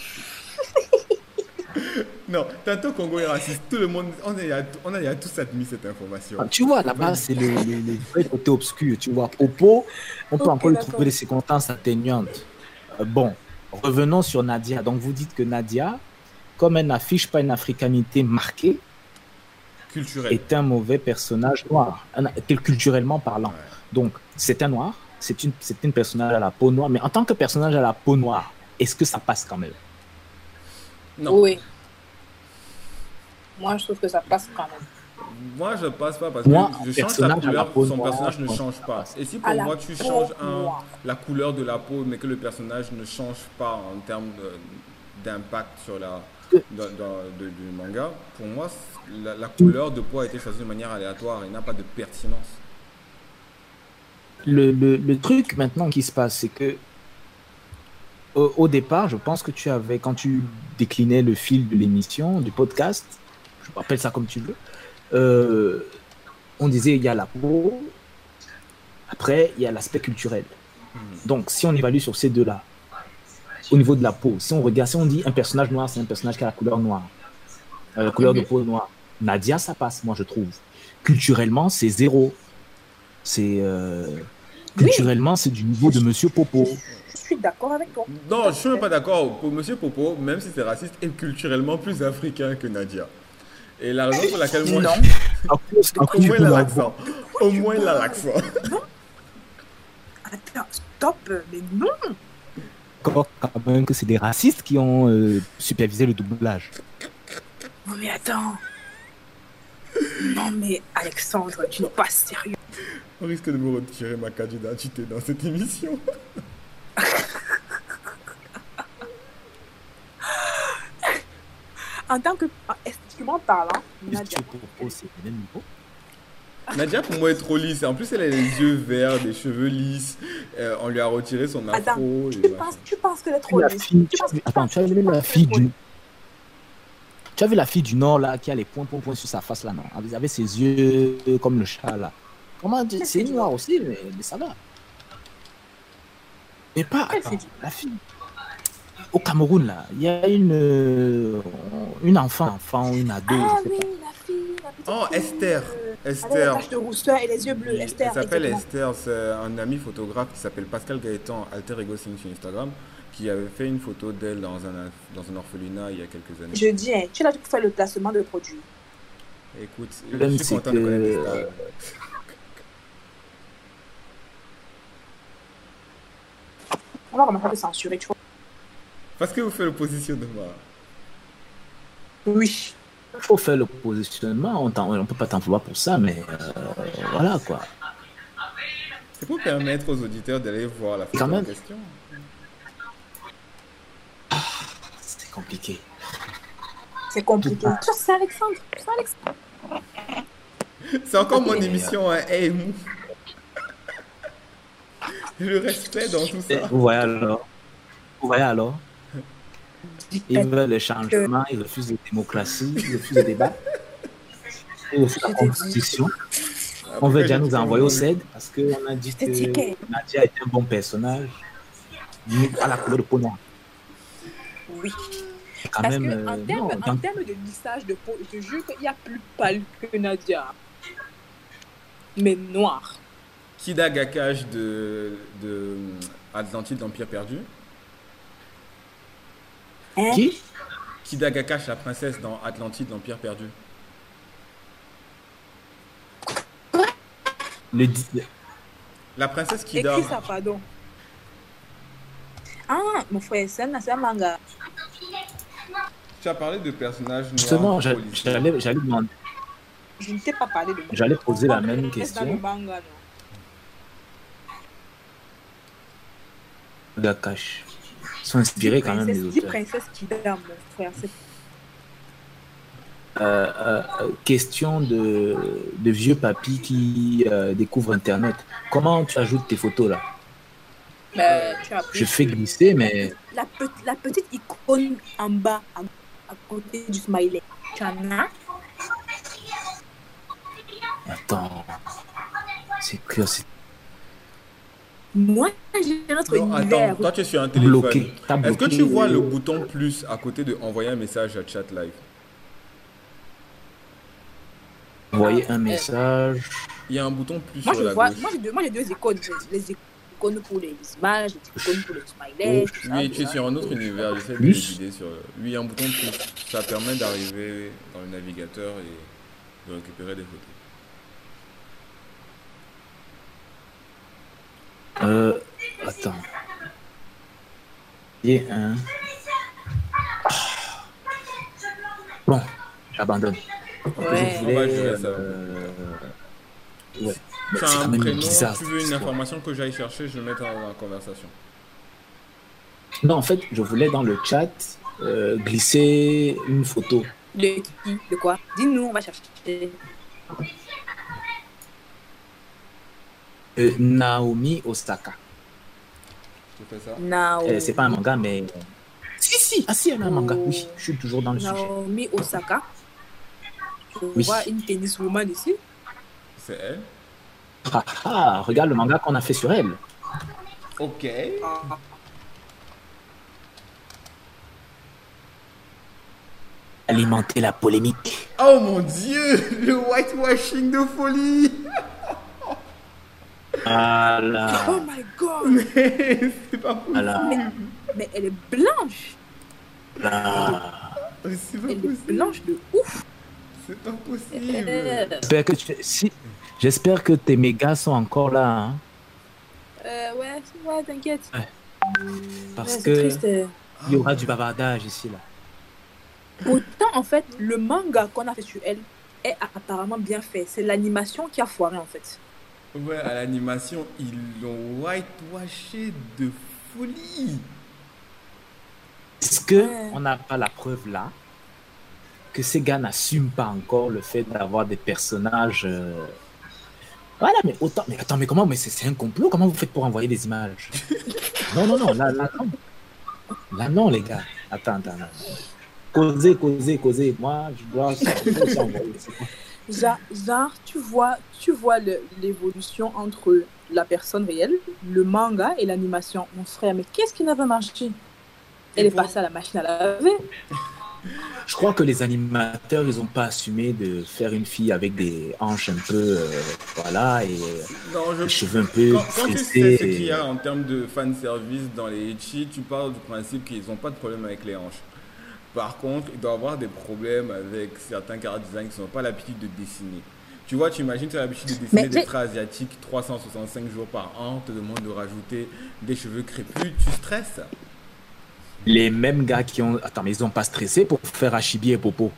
Non, tantôt Congo est raciste. Tout le monde, on a, on a tous admis cette information. Ah, Tu vois, là-bas, c'est le, le, le vrai côté obscur. Tu vois, Popo, on peut encore lui trouver des circonstances atténuantes. Euh, bon, revenons sur Nadia. Donc, vous dites que Nadia, comme elle n'affiche pas une africanité marquée, Culturel. est un mauvais personnage noir, un- culturellement parlant. Ouais. Donc, c'est un noir, c'est une, c'est une personnage à la peau noire, mais en tant que personnage à la peau noire, est-ce que ça passe quand même? Non, Oui. Moi, je trouve que ça passe quand même. moi je passe pas parce Moi, que un je change sa couleur, peau son noire, personnage ne change pas. Et si pour moi tu changes un, la couleur de la peau, mais que le personnage ne change pas en termes d'impact sur la dans- dans- de- du manga, pour moi la, la couleur de peau a été choisie de manière aléatoire et n'a pas de pertinence. le, le, le truc maintenant qui se passe, c'est que au, au départ, je pense que tu avais, quand tu déclinais le fil de l'émission, du podcast, je m'appelle ça comme tu veux, euh, on disait il y a la peau, après il y a l'aspect culturel. Donc si on évalue sur ces deux-là, au niveau de la peau, si on regarde, si on dit un personnage noir, c'est un personnage qui a la couleur noire, euh, couleur de peau noire. Nadia, ça passe, moi je trouve. Culturellement, c'est zéro. C'est euh, culturellement, c'est du niveau de Monsieur Popo. Je suis d'accord avec toi. Non, je suis même pas d'accord. Pour Monsieur Popo, même si c'est raciste, est culturellement plus africain que Nadia. Et la raison pour laquelle moi, Non. Au moins il a la- l'accent. Au moins il a l'accent. Attends, stop. Mais non. Encore quand même que c'est des racistes qui ont euh, supervisé le doublage. Non, mais attends. Non, mais Alexandre, tu n'es pas sérieux. On risque de me retirer ma carte d'identité dans cette émission. En tant que en instrument parlant, Popo, c'est le même niveau? Nadia, pour moi, est trop lisse. En plus, elle a les yeux verts, des cheveux lisses. Euh, on lui a retiré son Attends, afro. tu voilà. penses, tu penses qu'elle est trop La lisse? fille, Tu attends, tu as vu la fille du. Tu as vu la fille du Nord là qui a les points, points, points sur sa face là, non? Avec avec ses yeux comme le chat là. Comment C'est noir aussi, mais, mais ça va. Mais pas. Attends, la fille. Au Cameroun là, il y a une euh, une enfant, enfant, une ado. Ah je sais oui, pas. Oh, Esther. euh, Avec les Esther. taches de rousseur et les yeux bleus. Elle Esther. s'appelle exactement. Esther, c'est un ami photographe qui s'appelle Pascal Gaëtan, Alter Ego Sing sur Instagram, qui avait fait une photo d'elle dans un, dans un orphelinat il y a quelques années. Je dis, hein, tu es là pour faire le placement de produit. Écoute, je suis content de connaître que- stars. On va commencer à te censurer, tu vois. Parce que vous faites le positionnement. Oui. Il faut faire le positionnement. On ne peut pas t'en vouloir pour ça, mais euh, voilà quoi. C'est pour permettre aux auditeurs d'aller voir la photo Quand en même. question. C'est compliqué. C'est compliqué. C'est Alexandre. C'est Alexandre. C'est encore mon Et, émission, hein. Hey, mou. Le respect dans tout ça. Vous voyez alors? Vous voyez alors? Ils pas- veulent le changement, ils refusent la démocratie, ils refusent le débat. Ils refusent la constitution. On veut déjà nous envoyer au CED parce qu'on a dit que Nadia était un bon personnage. Mais à la couleur de peau noire. Oui. Quand Parce même, que euh, en termes dans- termes de lissage de peau, je jure qu'il y a plus pâle que Nadia. Mais noir. Kida Gakash de, de Atlantide d'Empire perdu. Hein? Qui? Kida Gakash, la princesse dans Atlantide d'Empire perdu. le di- La princesse qui dort. Écris ça, pardon? Ah, mon frère, c'est un, c'est un manga. Tu as parlé de personnages noirs. Justement, j'a- policiers. j'allais j'allais demander- Je ne t'ai pas parlé de j'allais poser la On même Dans le question. manga, non. Sont inspirés quand même des auteurs. princesse qui mon frère. Euh, euh, euh, question de, de vieux papy qui euh, découvre Internet. Comment tu ajoutes tes photos là? Tu as pris Je fais glisser, mais la, pe- la petite icône en bas, à, à côté du smiley. Tu en as? Attends. C'est curieux, c'est Moi, j'ai notre Non, univers. attends, toi tu es sur un téléphone. bloqué. Est-ce que tu vois le bouton plus à côté de envoyer un message à chat live? Envoyer un message. Il y a un bouton plus Moi, sur je la vois, gauche. moi, j'ai deux, moi, deux icônes. Les icônes pour les images, les icônes pour les smileys. ça, Oui, tu es sur un autre univers, j'essaie de sur... Oui, il y a un bouton plus. Ça permet d'arriver dans le navigateur et de récupérer des photos. Euh, attends. Et un. Bon, j'abandonne. Ouais. Je voulais, ça. euh, ouais. C'est as quand un même prénom, bizarre, tu veux une information que j'aille chercher, je vais mettre dans la conversation. Non, en fait, je voulais dans le chat euh, glisser une photo. De qui De quoi? Dis-nous, on va chercher. Euh, Naomi Osaka. Ça? Euh, c'est pas un manga, mais. Si, si, ah si, elle a un manga. Oui, je suis toujours dans le sujet. Naomi Osaka. Je Oui. vois une tenniswoman ici. C'est elle? Ah, ah, regarde le manga qu'on a fait sur elle. Ok. Ah, Alimenter la polémique. Oh mon dieu Le whitewashing de folie Voilà. Oh my god C'est pas possible. Voilà. Mais elle est blanche voilà. C'est pas Elle est blanche de ouf C'est pas possible. J'espère que, tu- si, j'espère que tes mégas sont encore là. hein, euh, ouais, ouais, t'inquiète. Ouais. parce Ouais, que triste. il y aura du bavardage ici. là. Pourtant, en fait, le manga qu'on a fait sur elle est apparemment bien fait. C'est l'animation qui a foiré, en fait. Ouais, à l'animation, ils l'ont whitewashé de folie. Est-ce que Ouais. on n'a pas la preuve là que ces gars n'assument pas encore le fait d'avoir des personnages euh, Voilà, mais autant. Mais attends, mais comment Mais c'est c'est un complot Comment vous faites pour envoyer des images? Non, non, non, là, là, non. Là, non, les gars. Attends, attends. attends. Causez, causez, causez. Moi, je dois je dois Genre, genre, tu vois, tu vois l'évolution entre la personne réelle, le manga et l'animation. Mon frère, mais qu'est-ce qui n'avait marché? Elle est passée à la machine à laver. Je crois que les animateurs, ils n'ont pas assumé de faire une fille avec des hanches un peu, euh, voilà, et Non, je les cheveux un peu Quand, quand tu tressés. sais ce qu'il y a en termes de fan service dans les Ichi, tu parles du principe qu'ils n'ont pas de problème avec les hanches. Par contre, il doit avoir des problèmes avec certains car design qui n'ont pas l'habitude de dessiner. Tu vois, tu imagines, tu as l'habitude de dessiner des traits asiatiques 365 jours par an, on te demande de rajouter des cheveux crépus, tu stresses. Les mêmes gars qui ont. Attends, mais ils ont pas stressé pour faire Achibi et Popo?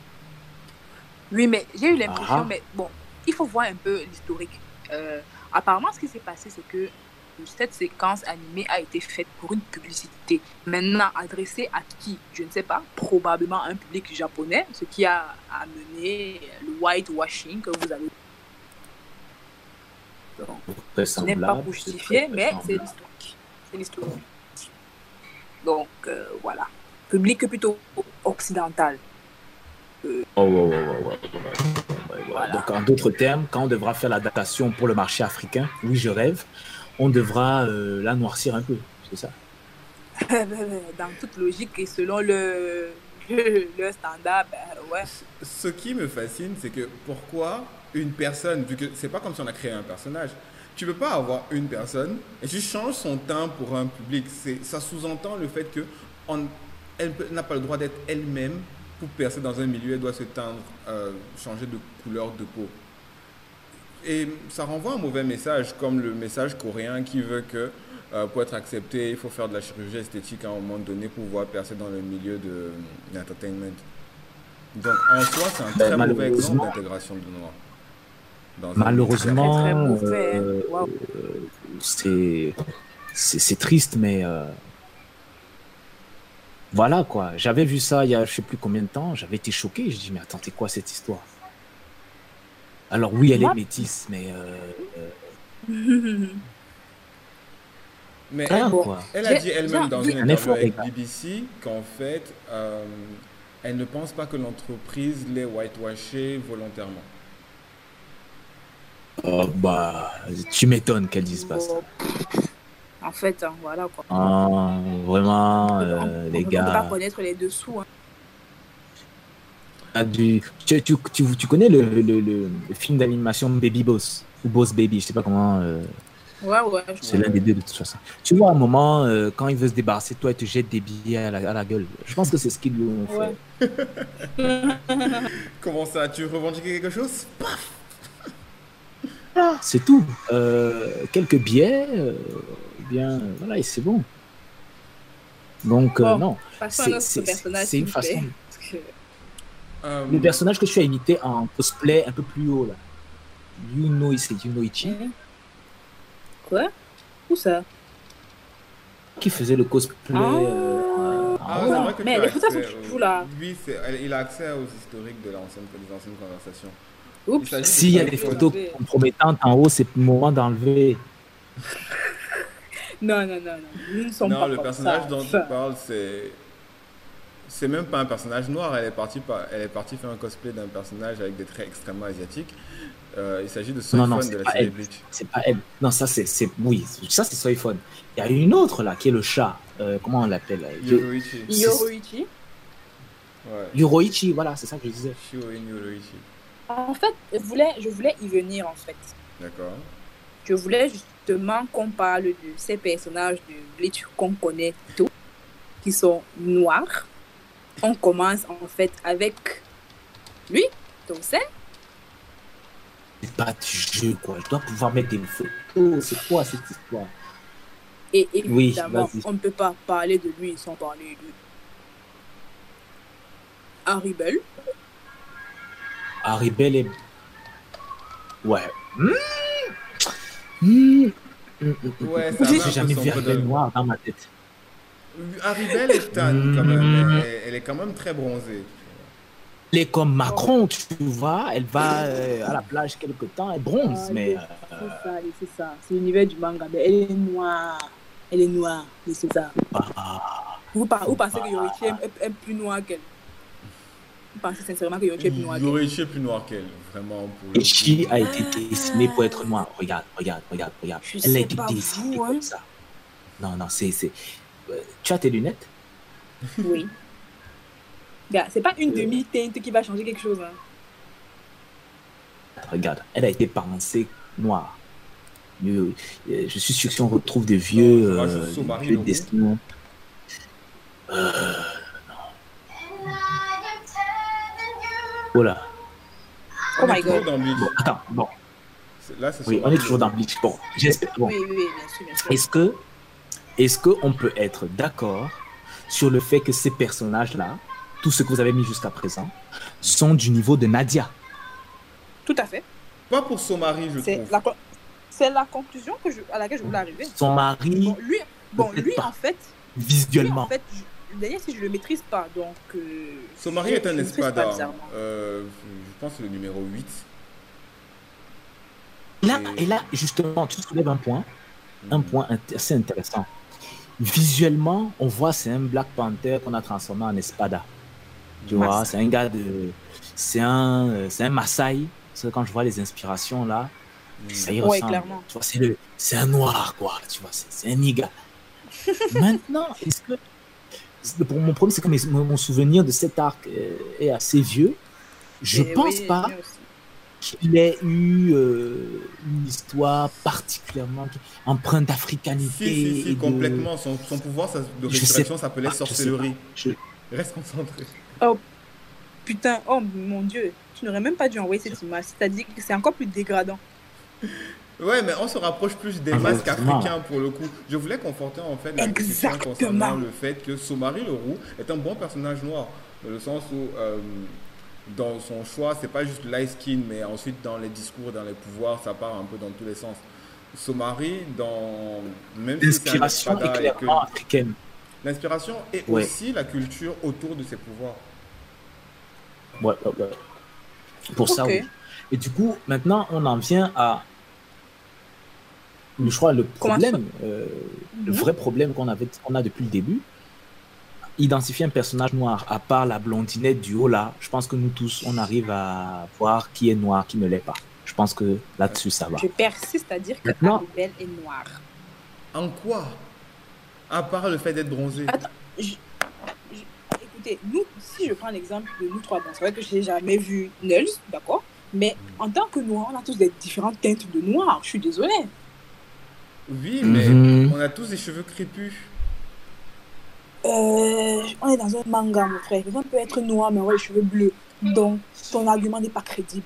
Oui, mais j'ai eu l'impression, Ah. mais bon, il faut voir un peu l'historique. Euh, apparemment, ce qui s'est passé, c'est que cette séquence animée a été faite pour une publicité. Maintenant, adressée à qui? Je ne sais pas. Probablement un public japonais, ce qui a amené le whitewashing que vous avez. Donc, ce n'est pas pour justifier, mais c'est l'historique. C'est l'historique. Donc, euh, voilà. Public plutôt occidental. Oh, ouais, ouais, ouais, ouais. Voilà. Donc, en d'autres termes, quand on devra faire l'adaptation pour le marché africain, oui, je rêve, on devra euh, la noircir un peu. C'est ça? dans toute logique et selon le, le, le standard, ben ouais. Ce qui me fascine, c'est que pourquoi une personne, vu que c'est pas comme si on a créé un personnage, tu peux pas avoir une personne et tu changes son teint pour un public. C'est, ça sous-entend le fait que on, elle n'a pas le droit d'être elle-même pour percer dans un milieu. Elle doit se teindre, euh, changer de couleur de peau. Et ça renvoie un mauvais message, comme le message coréen qui veut que euh, pour être accepté, il faut faire de la chirurgie esthétique à un moment donné pour pouvoir percer dans le milieu de l'entertainment. Donc en soi, c'est un très mauvais exemple d'intégration de noirs. dans Malheureusement, Très, très mauvais, euh, euh, c'est c'est c'est triste, mais euh, voilà quoi. J'avais vu ça il y a je sais plus combien de temps. J'avais été choqué. Je dis mais attends, c'est quoi cette histoire? Alors oui, elle est métisse, mais euh, Mais elle, bon. quoi. elle a dit elle-même dans une Un interview avec gars. BBC qu'en fait, euh, elle ne pense pas que l'entreprise l'ait whitewashé volontairement. Oh, bah, tu m'étonnes qu'elle dise pas ça. En fait, hein, voilà quoi. Ah, vraiment, On- euh, on les On ne peut pas gars. connaître les dessous. hein. Ah, du, tu, tu, tu, tu connais le, le, le, le film d'animation Baby Boss ou Boss Baby, je sais pas comment. euh, Ouais, ouais. je C'est l'un des deux de toute façon. Tu vois, à un moment, euh, quand il veut se débarrasser de toi, il te jette des billets à la, à la gueule. Je pense que c'est ce qu'ils lui ont fait. Ouais. Comment ça Tu revendiques quelque chose? C'est tout. Euh, quelques billets, euh, bien, voilà, et c'est bon. Donc, euh, Bon, non. C'est- une façon. Que- Euh, Le personnage que tu as imité en cosplay un peu plus haut, là. Yuno, c'est Yunoichi, Quoi? Où ça? Qui faisait le cosplay. Ah. euh, Ah, que Mais les photos sont au- là. Lui, il a accès aux historiques de l'ancienne, des anciennes conversations. Oups. S'il y a des photos compromettantes en haut, c'est le moment d'enlever. Non, non, non, non. Nous ne sommes Non, pas le comme personnage ça. dont tu parles, c'est. C'est même pas un personnage noir, elle est partie, par... elle est partie faire un cosplay d'un personnage avec des traits extrêmement asiatiques. Euh, il s'agit de non, de c'est la pas série elle. Bleach. C'est pas elle. Non, ça, c'est. c'est- Oui, ça, c'est Soifon. Il y a une autre, là, qui est le chat. Euh, comment on l'appelle là Yoroichi. Ouais. Yuroichi, voilà, c'est ça que je disais. Yoroichi. En fait, je voulais, je voulais y venir, en fait. D'accord. Je voulais justement qu'on parle de ces personnages de Bleach qu'on connaît tous, qui sont noirs. On commence en fait avec lui, Tosen. C'est pas du jeu, quoi. Je dois pouvoir mettre des photos. C'est quoi cette histoire? Et Oui, évidemment, vas-y. on ne peut pas parler de lui sans parler de Harry Bell. Harry Bell est. Ouais. Mmh. Mmh. Ouais, ça J'ai jamais vu Harry peu Bell de- noir dans ma tête. Haribel est tan quand même. Elle, elle est quand même très bronzée. Elle est comme Macron, tu vois. Elle va euh, à la plage quelque temps, elle bronze, Ah, mais. C'est ça, c'est ça. C'est l'univers du manga. Mais elle est noire. Elle est noire. mais c'est ça. ah, Vous, par- vous pensez que Yorichi est, plus noir qu'elle? Vous pensez sincèrement que Yorichi est plus noir qu'elle? Yorichi est plus noir qu'elle, vraiment. Pour le Ichi coup. a été dessiné pour être noir. Regarde, regarde, regarde, regarde. Je Elle a été dessinée vous, hein. comme ça. Non, non, c'est. Euh, Tu as tes lunettes Oui. Gars, c'est pas une demi-teinte qui va changer quelque chose. Hein. Regarde, elle a été pensée noire. Je, je suis sûr que si on retrouve des vieux, Oh, euh, des vieux dessins. Euh, Oh là. Oh On est my toujours god. Bon, attends, bon. Là, Oui, on est toujours dans Bleach. Bon, j'espère. Bon. Oui, oui, oui, bien sûr, bien sûr. Est-ce que, est-ce que on peut être d'accord sur le fait que ces personnages-là, tous ceux que vous avez mis jusqu'à présent, sont du niveau de Nadia? Tout à fait. Pas pour Somari, je C'est trouve. la, c'est la conclusion que je, à laquelle je voulais arriver. Son mari, Bon, lui, bon, en fait, lui, visuellement. en fait, je, d'ailleurs, si je le maîtrise pas, donc. Euh, Somari je- est un je le maîtrise pas espada. bizarrement. Euh, je pense que c'est le numéro 8. Là, et là, justement, tu soulèves un point, un point int- assez intéressant. Visuellement, on voit c'est un Black Panther qu'on a transformé en espada. Tu vois, c'est un gars de, c'est un, c'est un Maasai. Parce que quand je vois les inspirations là, Mhm. ça y Ouais, ressemble. clairement. Tu vois, c'est le, c'est un noir quoi. Tu vois, c'est, c'est un nigga. Maintenant, est-ce que c'est- pour mon problème, c'est que mes- mon, souvenir de cet arc est assez vieux. Je Et pense oui, pas. Qu'il ait eu euh, une histoire particulièrement empreinte d'africanité. Si, si, si, et de- complètement. Son, son pouvoir ça- de résurrection s'appelait sorcellerie. Je- Reste concentré. Putain, oh mon dieu, tu n'aurais même pas dû envoyer cette image. C'est-à-dire que c'est encore plus dégradant. Ouais, mais on se rapproche plus des masques africains pour le coup. Je voulais conforter en fait la discussion concernant le fait que Somari le Roux est un bon personnage noir. Dans le sens où, euh, dans son choix, c'est pas juste light skin, mais ensuite dans les discours, dans les pouvoirs, ça part un peu dans tous les sens. Somari, dans. Même si L'inspiration est que- africaine. L'inspiration et Ouais. aussi la culture autour de ses pouvoirs. Ouais, ouais, ouais. Pour ça, Ok. oui. Et du coup, maintenant, on en vient à. Je crois le problème, euh, le Mhm. vrai problème qu'on avait, qu'on a depuis le début. Identifier un personnage noir, à part la blondinette du haut là, je pense que nous tous, on arrive à voir qui est noir, qui ne l'est pas. Je pense que là-dessus, ça va. Je persiste à dire que Maintenant- Aribel est noire. En quoi? À part le fait d'être bronzé. Attends, je- je- écoutez, nous, si je prends l'exemple de nous trois, bon, c'est vrai que je n'ai jamais vu Nels, d'accord? Mais en tant que noirs, on a tous des différentes teintes de noir. Je suis désolée. Oui, mais Mhm. on a tous des cheveux crépus. Euh, on est dans un manga, mon frère. Quelqu'un peut être noir, mais avoir les cheveux bleus. Donc, ton argument n'est pas crédible.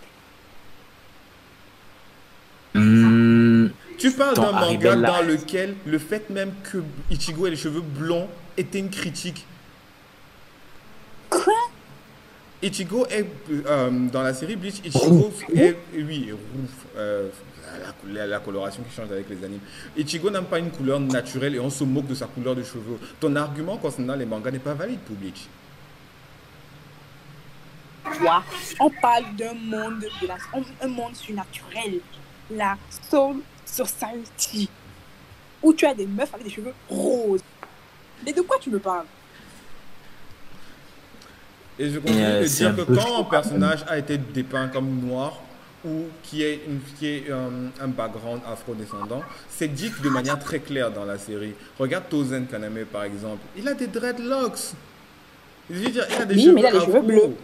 Hmm, Tu parles d'un manga dans lequel le fait même que Ichigo ait les cheveux blonds était une critique. Quoi? Ichigo est euh, dans la série Bleach. Ichigo est oui roux. euh, la, la- la coloration qui change avec les animes. Ichigo n'a pas une couleur naturelle et on se moque de sa couleur de cheveux. Ton argument concernant les mangas n'est pas valide pour Bleach. Toi, on parle d'un monde, de la, un monde surnaturel. La Soul Society. Où tu as des meufs avec des cheveux roses. Mais de quoi tu me parles? Et je continue euh, de c'est dire que quand un personnage a été dépeint comme noir ou qui est, une, qui est un, un background afro-descendant, c'est dit de manière très claire dans la série. Regarde Tozen Kaname par exemple. Il a des dreadlocks. Je veux dire, il a des Oui, cheveux mais il a les cheveux bleus.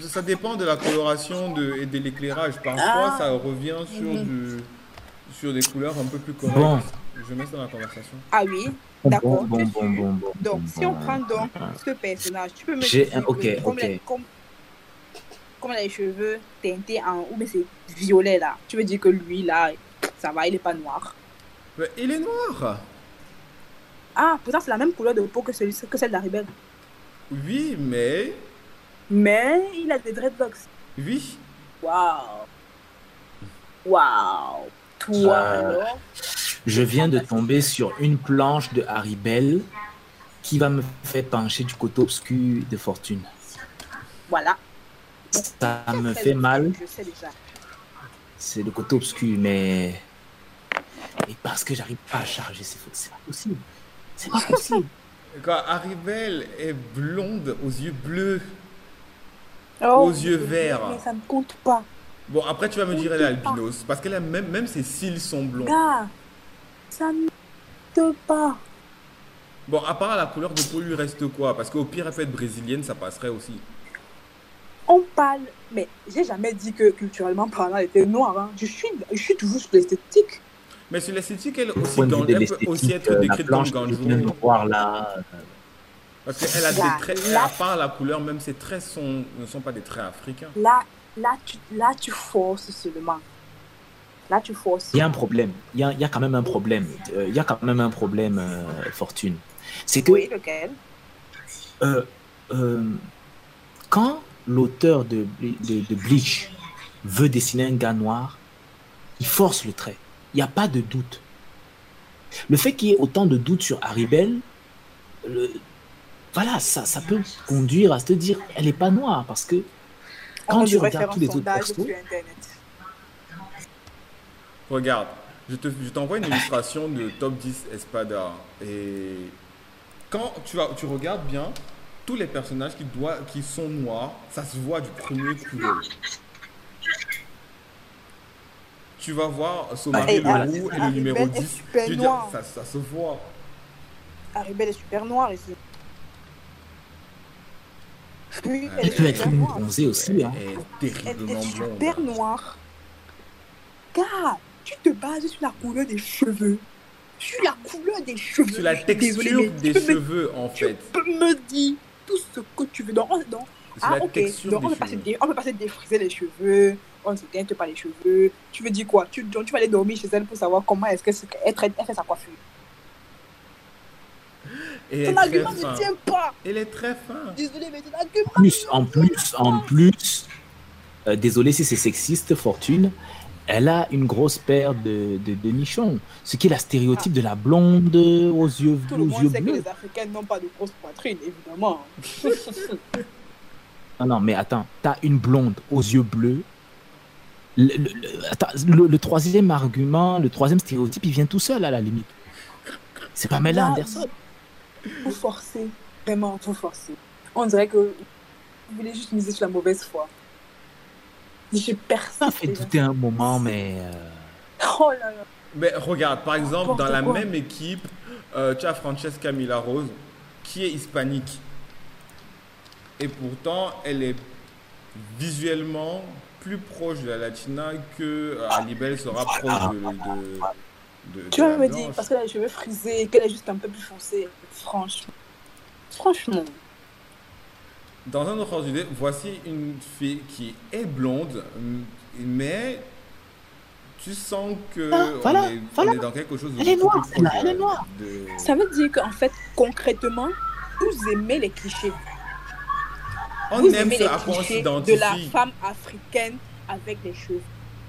Ça dépend de la coloration de, et de l'éclairage. Parfois, Ah. ça revient sur, du- sur des couleurs un peu plus correctes. Bon. Je mets ça dans la conversation. Ah oui, bon, d'accord. bon, bon, suis. bon, bon, Donc, bon, si on bon. prend donc ce personnage, tu peux me dire un- ok, que comme, comme, comme il a les cheveux teintés en ou mais c'est violet là, tu veux dire que lui là, ça va, il est pas noir. Mais il est noir. Ah, pourtant c'est la même couleur de peau que, celui, que celle d'Aribel. Oui, mais. Mais il a des dreadlocks. Oui. Waouh. Waouh. Toi Euh, alors Je viens de tomber sur une planche de Haribel qui va me faire pencher du côté obscur de fortune. Voilà. Ça me fait mal, c'est le côté obscur, mais. Et parce que j'arrive pas à charger ces fautes, c'est pas possible. C'est pas possible. Quand Aribel est blonde aux yeux bleus. Oh, Aux yeux verts. Mais ça ne compte pas. Bon, après, tu vas me dire, elle est albinos. Parce qu'elle a même, même ses cils sont blonds. Gars, ça ne compte pas. Bon, à part la couleur de peau, lui reste quoi? Parce qu'au pire, elle peut être brésilienne, ça passerait aussi. On parle, mais j'ai jamais dit que culturellement parlant, elle était noire. Hein. Je, suis, je suis toujours sur l'esthétique. Mais sur l'esthétique, elle, aussi, dans- elle peut aussi être euh, la décrite comme Ganjou. là, euh, Parce qu'elle a Là, des traits, là- à part la couleur, même ses traits sont, ne sont pas des traits africains. Là, là, tu, là, tu forces seulement. Là, tu forces. Il y a un problème. Il y a, il y a quand même un problème. Euh, Il y a quand même un problème, euh, Fortune. C'est que Oui, lequel? euh, euh, quand l'auteur de, de, de Bleach veut dessiner un gars noir, il force le trait. Il n'y a pas de doute. Le fait qu'il y ait autant de doutes sur Haribel, le- voilà, ça, ça peut conduire à se dire elle n'est pas noire parce que quand On tu regardes tous les autres Internet. Regarde, je te- je t'envoie une illustration de top 10 Espada. Et quand tu, vas, tu regardes bien, tous les personnages qui, doivent, qui sont noirs, ça se voit du premier coup d'œil. Tu vas voir Somari Et le roux et le numéro est 10. super Je veux dire, noir. ça, ça se voit. Haribel est super noire ici. Oui, elle peut être bronzée aussi. Hein. Elle est Elle terriblement blonde. super noire. Gars, tu te bases sur la couleur des cheveux. Sur la couleur des cheveux. Sur la texture des tu me- cheveux, en Tu fait. peux me dire tout ce que tu veux. Donc, on, donc, ah, la ok. Donc, on des peut, passer dé- on peut passer défriser les cheveux. On ne se teinte pas les cheveux. Tu veux dire quoi? Tu, donc, tu vas aller dormir chez elle pour savoir comment est-ce qu'elle traite- elle fait sa coiffure. Et elle Ton est très argument fin. ne tient pas. Elle est très fin. Désolée, mais ton argument. plus, en plus, en plus, euh, désolé si c'est sexiste, Fortune, elle a une grosse paire de, de, de nichons, ce qui est la stéréotype de la blonde aux yeux, Tout le aux monde yeux sait que bleus. les Africaines n'ont pas de grosses poitrines, évidemment. Non, non, mais attends, t'as une blonde aux yeux bleus. Le, le- le- attends, le- le troisième argument, le troisième stéréotype, il vient tout seul à la limite. C'est pas Mela Anderson. Vous forcez. Vraiment, vous forcez. On dirait que vous voulez juste miser sur la mauvaise foi. J'ai persiste. Ça fait douter un moment, mais. euh, Oh là là. Mais regarde, par exemple, dans la quoi. même équipe, euh, tu as Francesca Milarose, qui est hispanique. Et pourtant, elle est visuellement plus proche de la latina que euh, Alibel sera proche de, de, de- Tu vas me dire, parce qu'elle a les cheveux frisés qu'elle est juste un peu plus foncée. Franchement. Franchement. Dans un autre ordre d'idée, voici une fille qui est blonde, mais tu sens que Ah, voilà, on, est, on voilà. est dans quelque chose de Elle est noire, plus elle est noire. de- Ça veut dire qu'en fait, concrètement, vous aimez les clichés. On vous aime aimez ce les à clichés de la femme africaine avec les cheveux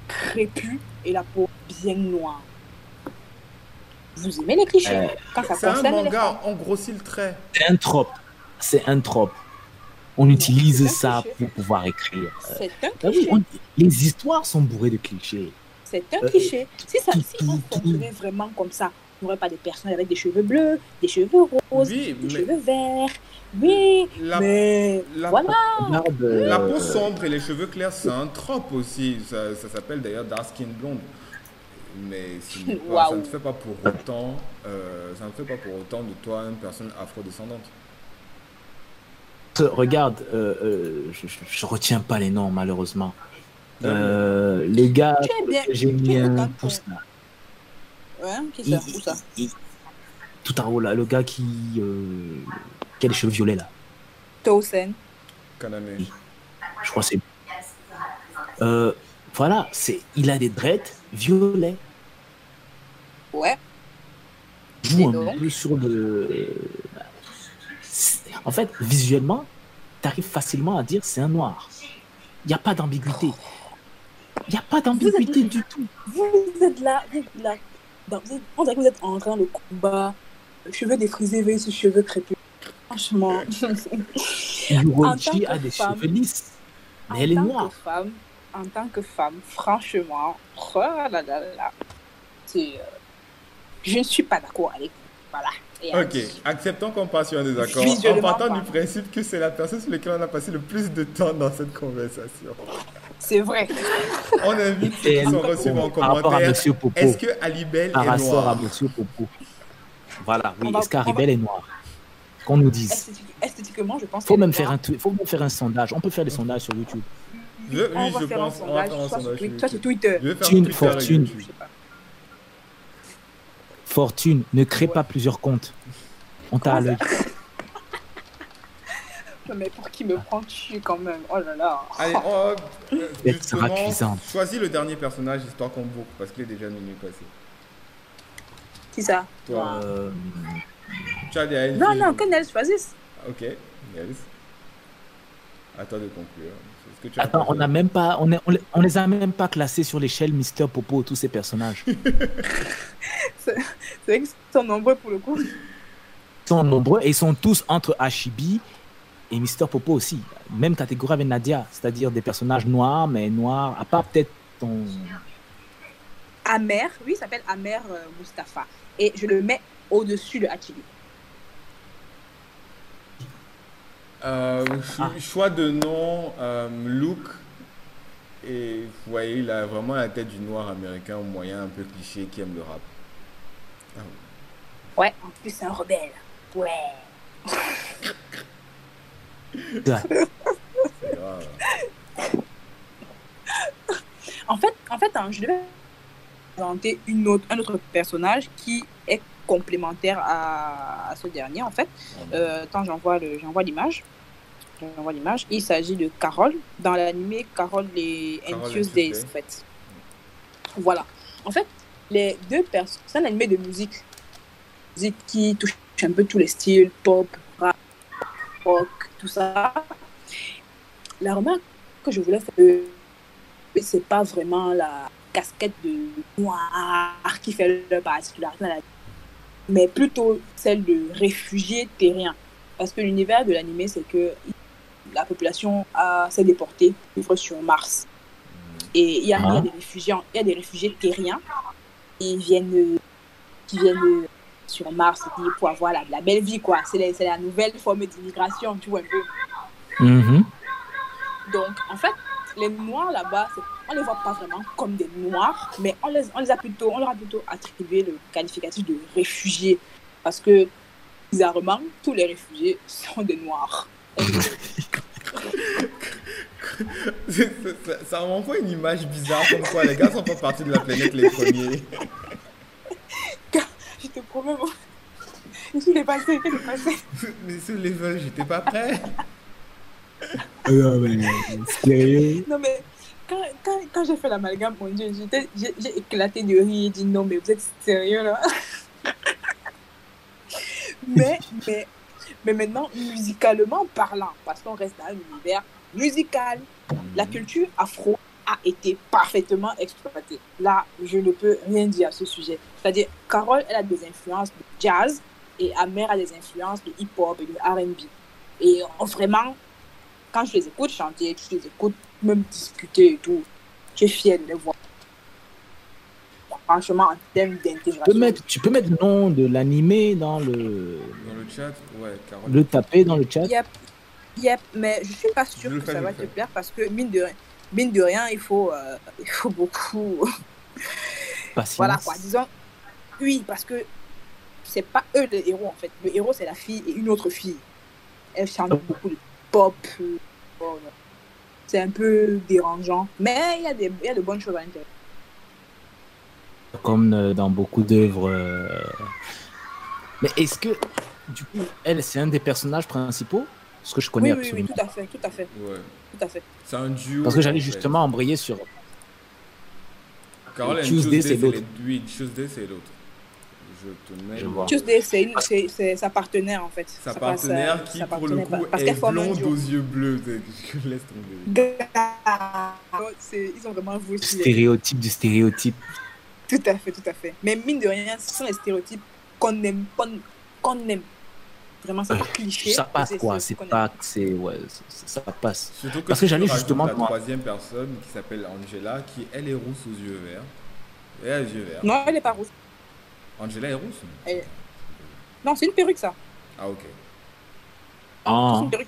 crépus et la peau bien noire. Vous aimez les clichés Euh, quand ça C'est un manga, on grossit le trait. C'est un trope. C'est un trope. On utilise ça cliché. pour pouvoir écrire. C'est un Ah oui, cliché. on- les histoires sont bourrées de clichés. C'est un Euh, cliché. Si, ça, tout- si on fonctionnait vraiment comme ça, on n'aurait pas des personnages avec des cheveux bleus, des cheveux roses, Oui, des mais cheveux verts. Oui, la, mais la- voilà. Regarde, euh, la peau sombre et les cheveux clairs, c'est un trope aussi. Ça, ça s'appelle d'ailleurs Dark Skin Blonde. Mais pas- ça ne fait pas pour autant, euh, ça ne fait pas pour autant de toi une personne afrodescendante. Regarde, euh, euh, je, je, je retiens pas les noms malheureusement. Euh, le gars j'ai mis un pouce là. Ouais, qui ça Où ça il- tout en haut là, le gars qui, euh, qui a les cheveux violets là. Towsen. Kaname. Je crois que c'est. Euh, voilà, c'est, il a des dreads violets. Ouais. Joue un peu sur le. En fait, visuellement, tu arrives facilement à dire c'est un noir. Il n'y a pas d'ambiguïté. Il n'y a pas d'ambiguïté du tout. Vous êtes là, vous êtes là. Dans- vous êtes- on dirait que vous êtes en train de combat. Cheveux défrisés versus cheveux crépus. Franchement. Tant a des femme, cheveux lisses. Mais en elle est tant noire. Que femme, en tant que femme, franchement, oh là là là là, c'est, euh, je ne suis pas d'accord avec vous. Voilà. Ok, acceptons qu'on passe sur un désaccord en partant pas. du principe que c'est la personne sur laquelle on a passé le plus de temps dans cette conversation. C'est vrai. On invite ceux qui sont reçus en commentaire. Est-ce que Alibel Par est rapport à noire Monsieur Popo. Voilà, oui. Est-ce va- qu'Aribel est noire? Qu'on nous dise. Esthétique- esthétiquement, je pense Faut même faire un, faut même faire un sondage. On peut faire des sondages sur YouTube. Je- Oui, On va je faire pense. un On va sondage, faire un soit sur sondage. Sur soit sur YouTube. Twitter. Je vais faire Thune, un Twitter fortune. YouTube. Je sais pas. Fortune, ne crée Ouais. pas plusieurs comptes. On t'a à l'œil. mais pour qui me prends-tu quand même? Oh là là. Allez, oh, euh, justement, choisis le dernier personnage histoire qu'on boucle parce qu'il est déjà minuit passé. Qui ça? Toi, Euh, tu as des Non, non, que Nels choisisse. Ok, Nels. À toi de conclure. Que tu Attends, on a même pas, on, est- on les- on les a même pas classés sur l'échelle Mister Popo, tous ces personnages. C'est vrai qu'ils sont nombreux pour le coup. Ils sont nombreux et ils sont tous entre Ashibi et Mister Popo aussi. Même catégorie avec Nadia, c'est-à-dire des personnages noirs, mais noirs, à part peut-être ton. Amer, lui, il s'appelle Amer euh, Mustapha. Et je le mets au-dessus de Hachibi. Euh, cho- Ah. Choix de nom, euh, look. Et vous voyez, il a vraiment la tête du noir américain moyen, un peu cliché, qui aime le rap. Ah oui. Ouais, en plus, c'est un rebelle. Ouais. C'est grave. En fait, en fait hein, je devais présenter une autre, un autre personnage qui est complémentaire à, à ce dernier, en fait. Euh, attends, j'envoie le- j'envoie l'image. J'envoie l'image. Il s'agit de Carole. Dans l'animé, Carole Tuesday. en fait. Voilà. En fait, les deux personnes... C'est un animé de musique. Musique qui touche un peu tous les styles, pop, rap, rock, tout ça. La remarque que je voulais faire, euh, c'est pas vraiment la casquette de noir qui fait leur particularité mais plutôt celle de réfugiés terriens. Parce que l'univers de l'animé, c'est que la population s'est déportée vivre sur Mars. Et il y, a, il y a Ah. des réfugiés, il y a des réfugiés terriens qui viennent, qui viennent sur Mars pour avoir la, la belle vie, quoi. C'est la, nouvelle forme d'immigration, tu vois un peu. Mhm. Donc, en fait, les Noirs là-bas, on ne les voit pas vraiment comme des Noirs, mais on, les, on, les a plutôt, on leur a plutôt attribué le qualificatif de réfugiés. Parce que, bizarrement, tous les réfugiés sont des Noirs. C'est- ça, ça renvoie une image bizarre comme quoi les gars sont pas partis de la planète les premiers? Je te promets, moi. Je suis dépassée, je suis dépassée. Mais ce level, j'étais pas prêt. Sérieux? Non, mais quand, quand, quand j'ai fait l'amalgame, mon Dieu, j'étais- j'ai éclaté de rire. J'ai dit non, mais vous êtes sérieux là? Mais, mais, mais maintenant, musicalement parlant, parce qu'on reste dans un univers musical, la culture afro a été parfaitement exploitée. Là, je ne peux rien dire à ce sujet. C'est-à-dire, Carole, elle a des influences de jazz et Amer a des influences de hip-hop et de R&B. Et euh, vraiment, quand je les écoute chanter, je les écoute même discuter et tout, je suis fière de les voir. Franchement, en termes d'intégration. tu peux mettre le nom de l'animé dans le. Le chat, ouais, Carole. Le taper dans le chat. Yep, yep, mais je suis pas le que fais, ça va te plaire parce que mine de, rien- mine de rien, il faut, euh, il faut beaucoup. Patience. Voilà quoi, disons. Oui, parce que c'est pas eux les héros en fait. Le héros c'est la fille et une autre fille. Elle chante Oh. beaucoup de pop. euh, c'est un peu dérangeant, mais il y, a des- il y a de bonnes choses à l'intérieur. Comme euh, dans beaucoup d'œuvres. Mais est-ce que, du coup, elle, c'est un des personnages principaux Parce que je connais Oui, oui, oui, absolument. tout à fait, tout à fait, Ouais. tout à fait. C'est un duo. Parce que j'allais en fait. justement embrayer sur. Carole Tuesday, Tuesday, c'est l'autre. Oui, Tuesday, c'est l'autre. Je te mets. Je vois. Tuesday, c'est une- c'est c'est sa partenaire en fait. Sa Ça passe, partenaire euh, qui, sa pour le partenaire, coup, parce est blonde aux yeux bleus. Je laisse tomber. C'est- Ils ont vraiment voulu. Stéréotype du stéréotype. Tout à fait, tout à fait. Mais mine de rien, ce sont les stéréotypes qu'on aime, qu'on qu'on aime. Vraiment, cliché. Ça passe quoi ce C'est pas. C'est. Ouais, ça passe. Surtout que Parce que j'allais justement la troisième personne qui s'appelle Angela, qui elle est rousse aux yeux verts. Elle a les yeux verts. Non, elle est pas rousse. Angela est rousse Non, c'est une perruque, ça. Ah, ok. Ah, une perruque.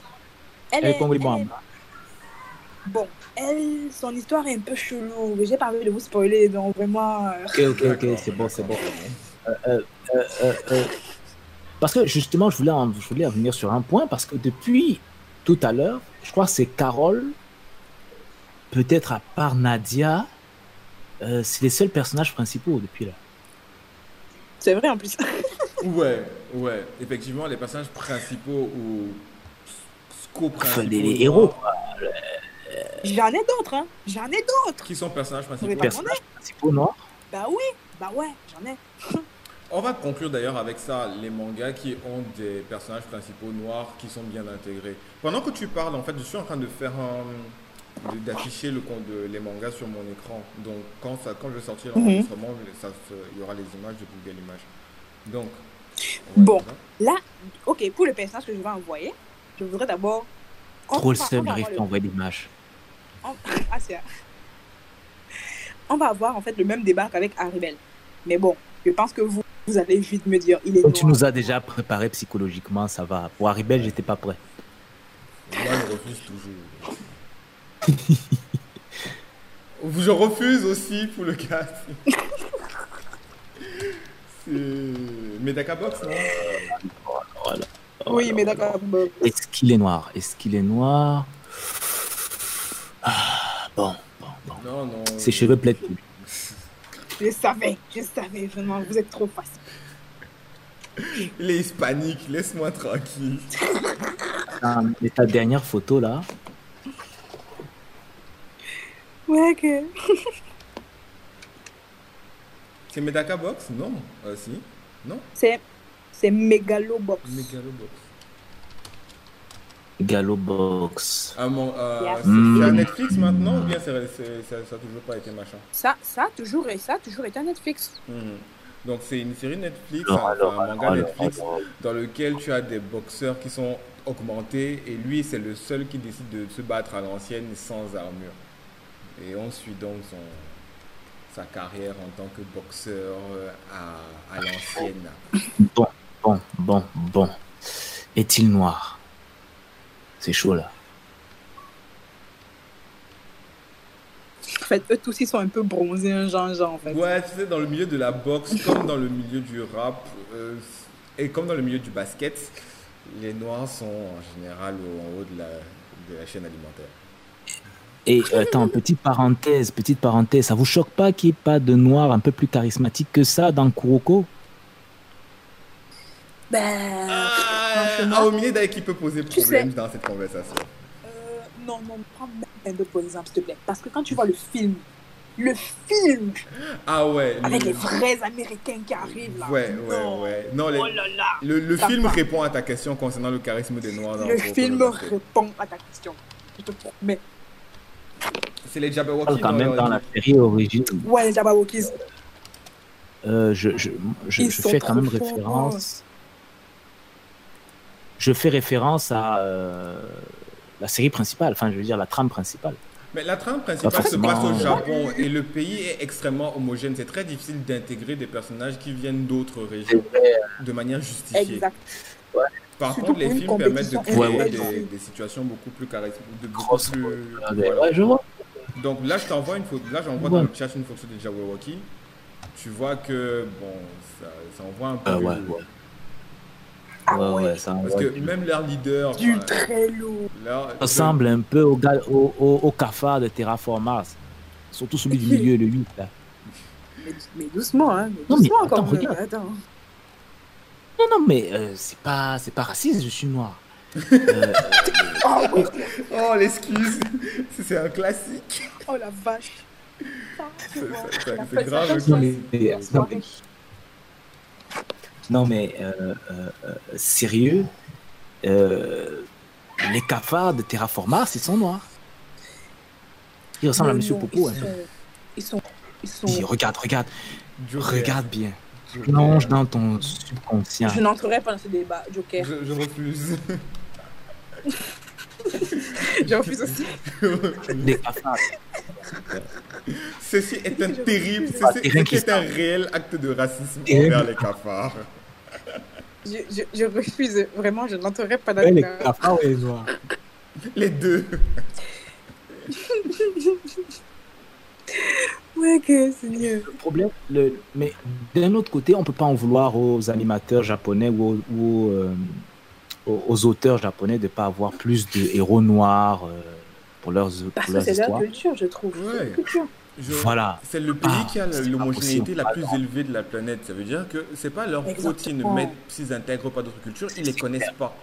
Elle elle est, Bon, elle, son histoire est un peu chelou. J'ai pas envie de vous spoiler, donc vraiment. euh, Ok, ok, c'est bon, c'est bon. Euh, euh, euh, parce que justement, je voulais, en- je voulais revenir sur un point parce que depuis tout à l'heure, je crois que c'est Carole, peut-être à part Nadia, euh, c'est les seuls personnages principaux depuis là. C'est vrai en plus. Ouais, ouais. Effectivement, les personnages principaux ou co-principaux Enfin, les, les héros, quoi. J'en ai d'autres, hein. J'en ai d'autres. Qui sont personnages principaux. pas personnages principaux noirs. Bah oui, bah ouais, j'en ai. On va conclure d'ailleurs avec ça, les mangas qui ont des personnages principaux noirs qui sont bien intégrés. Pendant que tu parles, en fait, je suis en train de faire un- d'afficher le compte de les mangas sur mon écran. Donc quand ça, quand je sortirai l'enregistrement, ça se- il y aura les images de Google Images. Donc Bon. Là, ok, pour le personnage que je vais envoyer, je voudrais d'abord. Trop le seul, pas à envoyer l'image. le- on- Ah, c'est- On va avoir en fait le même débat qu'avec Haribel. Mais bon, je pense que vous, vous allez vite me dire, il est tu nous as déjà préparé psychologiquement, ça va. Pour Haribel, j'étais pas prêt. Moi, je refuse toujours. je refuse aussi pour le cas. C'est Medaka Box, non? Voilà. Oui, mais d'accord. bon. Est-ce qu'il est noir? Est-ce qu'il est noir? Ah, bon, bon, bon. Non, non. Ses cheveux plaident plus. Je savais, je savais, vraiment, vous êtes trop facile. Il est hispanique, laisse-moi tranquille. Ah, mais ta dernière photo là, Ouais, que. C'est Medaka Box? Non euh, Si Non? C'est. C'est Megalobox. Megalobox. Galobox. Ah, mon, euh, c'est Mm. à Netflix maintenant ou bien c'est- c'est- ça n'a toujours pas été machin? Ça, ça, a toujours, ça a toujours été un Netflix. Mhm. Donc c'est une série Netflix, Alors, enfin, alors, un manga alors, Netflix alors. dans lequel tu as des boxeurs qui sont augmentés et lui c'est le seul qui décide de se battre à l'ancienne sans armure. Et on suit donc son, sa carrière en tant que boxeur euh, à, à l'ancienne. Bon, bon, bon, bon. Est-il noir? C'est chaud là. En fait, eux tous, ils sont un peu bronzés, un genre, genre, en fait. Ouais, tu sais, dans le milieu de la boxe, comme dans le milieu du rap, euh, et comme dans le milieu du basket, les noirs sont en général au- en haut de la, de la chaîne alimentaire. Et euh, attends, petite parenthèse, petite parenthèse, ça vous choque pas qu'il n'y ait pas de noir un peu plus charismatique que ça dans Kuroko? Ben. Ah, franchement, Aomine qui peut poser Tu problème sais- dans cette conversation. euh, non, non, prends même un autre pour exemple, s'il te plaît. Parce que quand tu vois le film, le film Ah ouais. avec le- les vrais Américains qui arrivent là. Ouais, ouais, non. ouais. Non, les- Oh là là. le, le film va. répond à ta question concernant le charisme des Noirs. dans Le film répond à ta question. Je te promets. C'est les parle quand même dans la série origine. Ouais, les Jabberwockies. Euh, je, je, je, Ils je sont fais quand même forts. référence. Je fais référence à euh, la série principale, enfin je veux dire la trame principale. Mais la trame principale se passe au. Japon et le pays est extrêmement homogène. C'est très difficile d'intégrer des personnages qui viennent d'autres régions de manière justifiée. Exact. Par Surtout contre, les films permettent de créer Ouais, ouais. des, des situations beaucoup plus charismatiques. de beaucoup plus- Euh, voilà. ouais, je vois. Donc là, je t'envoie une photo. Là, j'envoie Ouais. dans le chat une photo des Jabberwocky. Tu vois que bon, ça, ça envoie un peu. Euh, du ouais, lourd. ouais. Ah Ouais, ouais. ouais, ça, Parce que même leur leader. Du enfin, très lourd. Ça ressemble un peu au, gars- au, au, au cafard de Terraform Mars. Surtout celui du milieu, le 8 là. Mais, mais doucement, hein. Mais Non, mais doucement attends, regarde. Attends. Non, non, mais euh, c'est pas, c'est pas raciste, je suis noir. Euh, Oh, oui. Oh, l'excuse. C'est un classique. oh la vache. C'est- grave, non, mais, euh, euh, euh, sérieux, euh, les cafards de Terraform Mars, ils sont noirs. Ils ressemblent à Monsieur non, Popo. Ils hein. sont. Ils sont. Ils sont... Dis, regarde, regarde, Joker. regarde bien. Joker. Plonge dans ton subconscient. Je n'entrerai pas dans ce débat, Joker. Je, je refuse. Je refuse aussi. Les cafards. Ceci est un terrible, ceci, Ah, est un réel acte de racisme envers les cafards. Je, je, je refuse. Vraiment, je n'entrerai pas dans Ouais, les cafards ou les noirs Les deux. Ouais, que c'est mieux. Le problème, le, mais d'un autre côté, on peut pas en vouloir aux animateurs japonais ou, aux, ou, euh, aux- aux auteurs japonais de ne pas avoir plus de héros noirs euh, pour leurs, Parce pour que leurs c'est leur culture, je trouve. C'est Ouais. Je- Voilà. C'est le pays Ah, qui a l'homogénéité la plus élevée de la planète. Ça veut dire que c'est pas leur faute s'ils ne Exactement. mettent, s'ils intègrent pas d'autres cultures, ils les connaissent pas.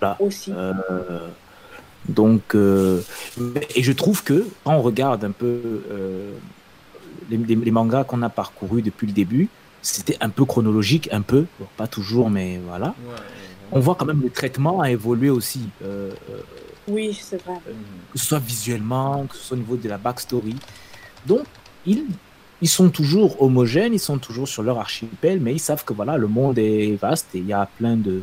Voilà. Aussi. Euh, donc, euh, et je trouve que quand on regarde un peu euh, les, les- les mangas qu'on a parcourus depuis le début, c'était un peu chronologique, un peu, Bon, pas toujours, mais voilà. Ouais, ouais, On voit quand même le traitement a évolué aussi, euh, euh, Oui, c'est vrai. Mhm. que ce soit visuellement, que ce soit au niveau de la backstory. Donc, ils, ils sont toujours homogènes, ils sont toujours sur leur archipel, mais ils savent que voilà, le monde est vaste et il y a plein de,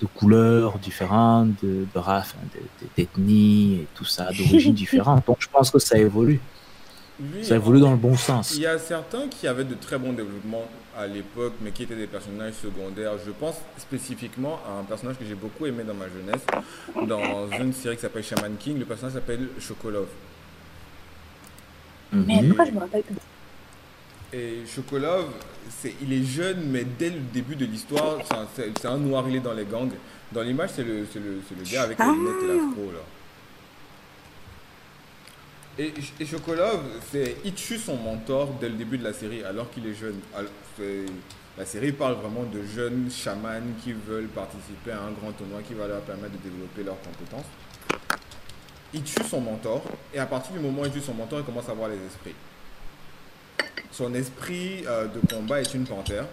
de couleurs différentes, de, de- de- d'ethnies et tout ça, d'origines différentes. Donc, je pense que ça évolue. Lui, Ça évolue dans le bon sens. Il y a certains qui avaient de très bons développements à l'époque, mais qui étaient des personnages secondaires. Je pense spécifiquement à un personnage que j'ai beaucoup aimé dans ma jeunesse, dans une série qui s'appelle Shaman King. Le personnage s'appelle Chocolove. Mais Mhm. pourquoi je me rappelle plus? Et Chocolove, c'est, il est jeune, mais dès le début de l'histoire, c'est un, noir, il est dans les gangs. Dans l'image, c'est le, gars avec les Ah. lunettes et l'afro, là. Et, et Chocolove, c'est, il tue son mentor dès le début de la série, alors qu'il est jeune. La série parle vraiment de jeunes chamans qui veulent participer à un grand tournoi qui va leur permettre de développer leurs compétences. Il tue son mentor, et à partir du moment où il tue son mentor, il commence à voir les esprits. Son esprit euh, de combat est une panthère.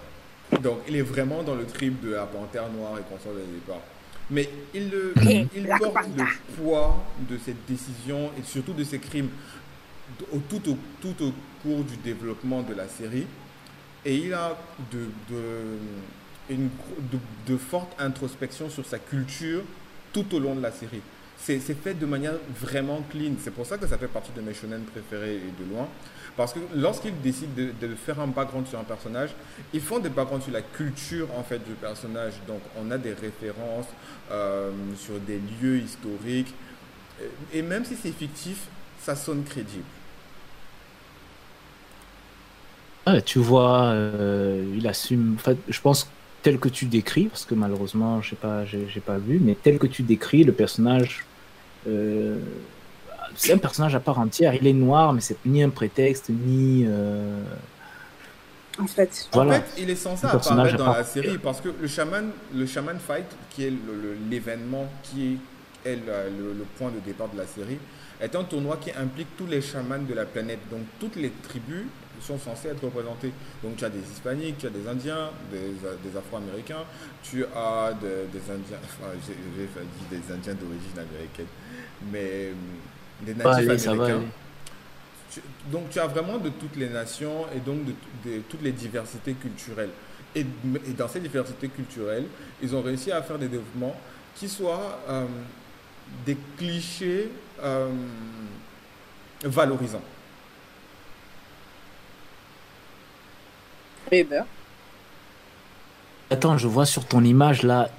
Donc, il est vraiment dans le trip de la panthère noire et consort le départ. Mais il, le- il Black porte le poids de cette décision et surtout de ses crimes tout, au, tout au cours du développement de la série. Et il a de, de, une, de fortes introspections sur sa culture tout au long de la série. C'est fait de manière vraiment clean. C'est pour ça que ça fait partie de mes shonen préférés et de loin. Parce que lorsqu'ils décident de, faire un background sur un personnage, ils font des backgrounds sur la culture en fait du personnage. Donc on a des références euh, sur des lieux historiques. Et même si c'est fictif, ça sonne crédible. Ouais, tu vois, euh, il assume. enfin, je pense tel que tu décris, parce que malheureusement, je sais pas, j'ai j'ai pas vu, mais tel que tu décris, le personnage, euh, c'est un personnage à part entière. Il est noir, mais c'est ni un prétexte ni. euh, En fait. En Voilà. fait, il est censé Un personnage apparaître dans part. la série parce que le shaman, le shaman fight, qui est le- le- l'événement qui est, est le, le- le point de départ de la série, est un tournoi qui implique tous les chamans de la planète. Donc toutes les tribus sont censées être représentées. Donc tu as des hispaniques, tu as des indiens, des, des afro-américains, tu as de- des indiens, enfin j'ai dit des indiens d'origine américaine, mais euh, des va natifs américains. Tu- donc tu as vraiment de toutes les nations et donc de, de toutes les diversités culturelles. Et, et dans ces diversités culturelles, ils ont réussi à faire des développements qui soient euh, des clichés euh, valorisants. Eh ben, Attends, je vois sur ton image là,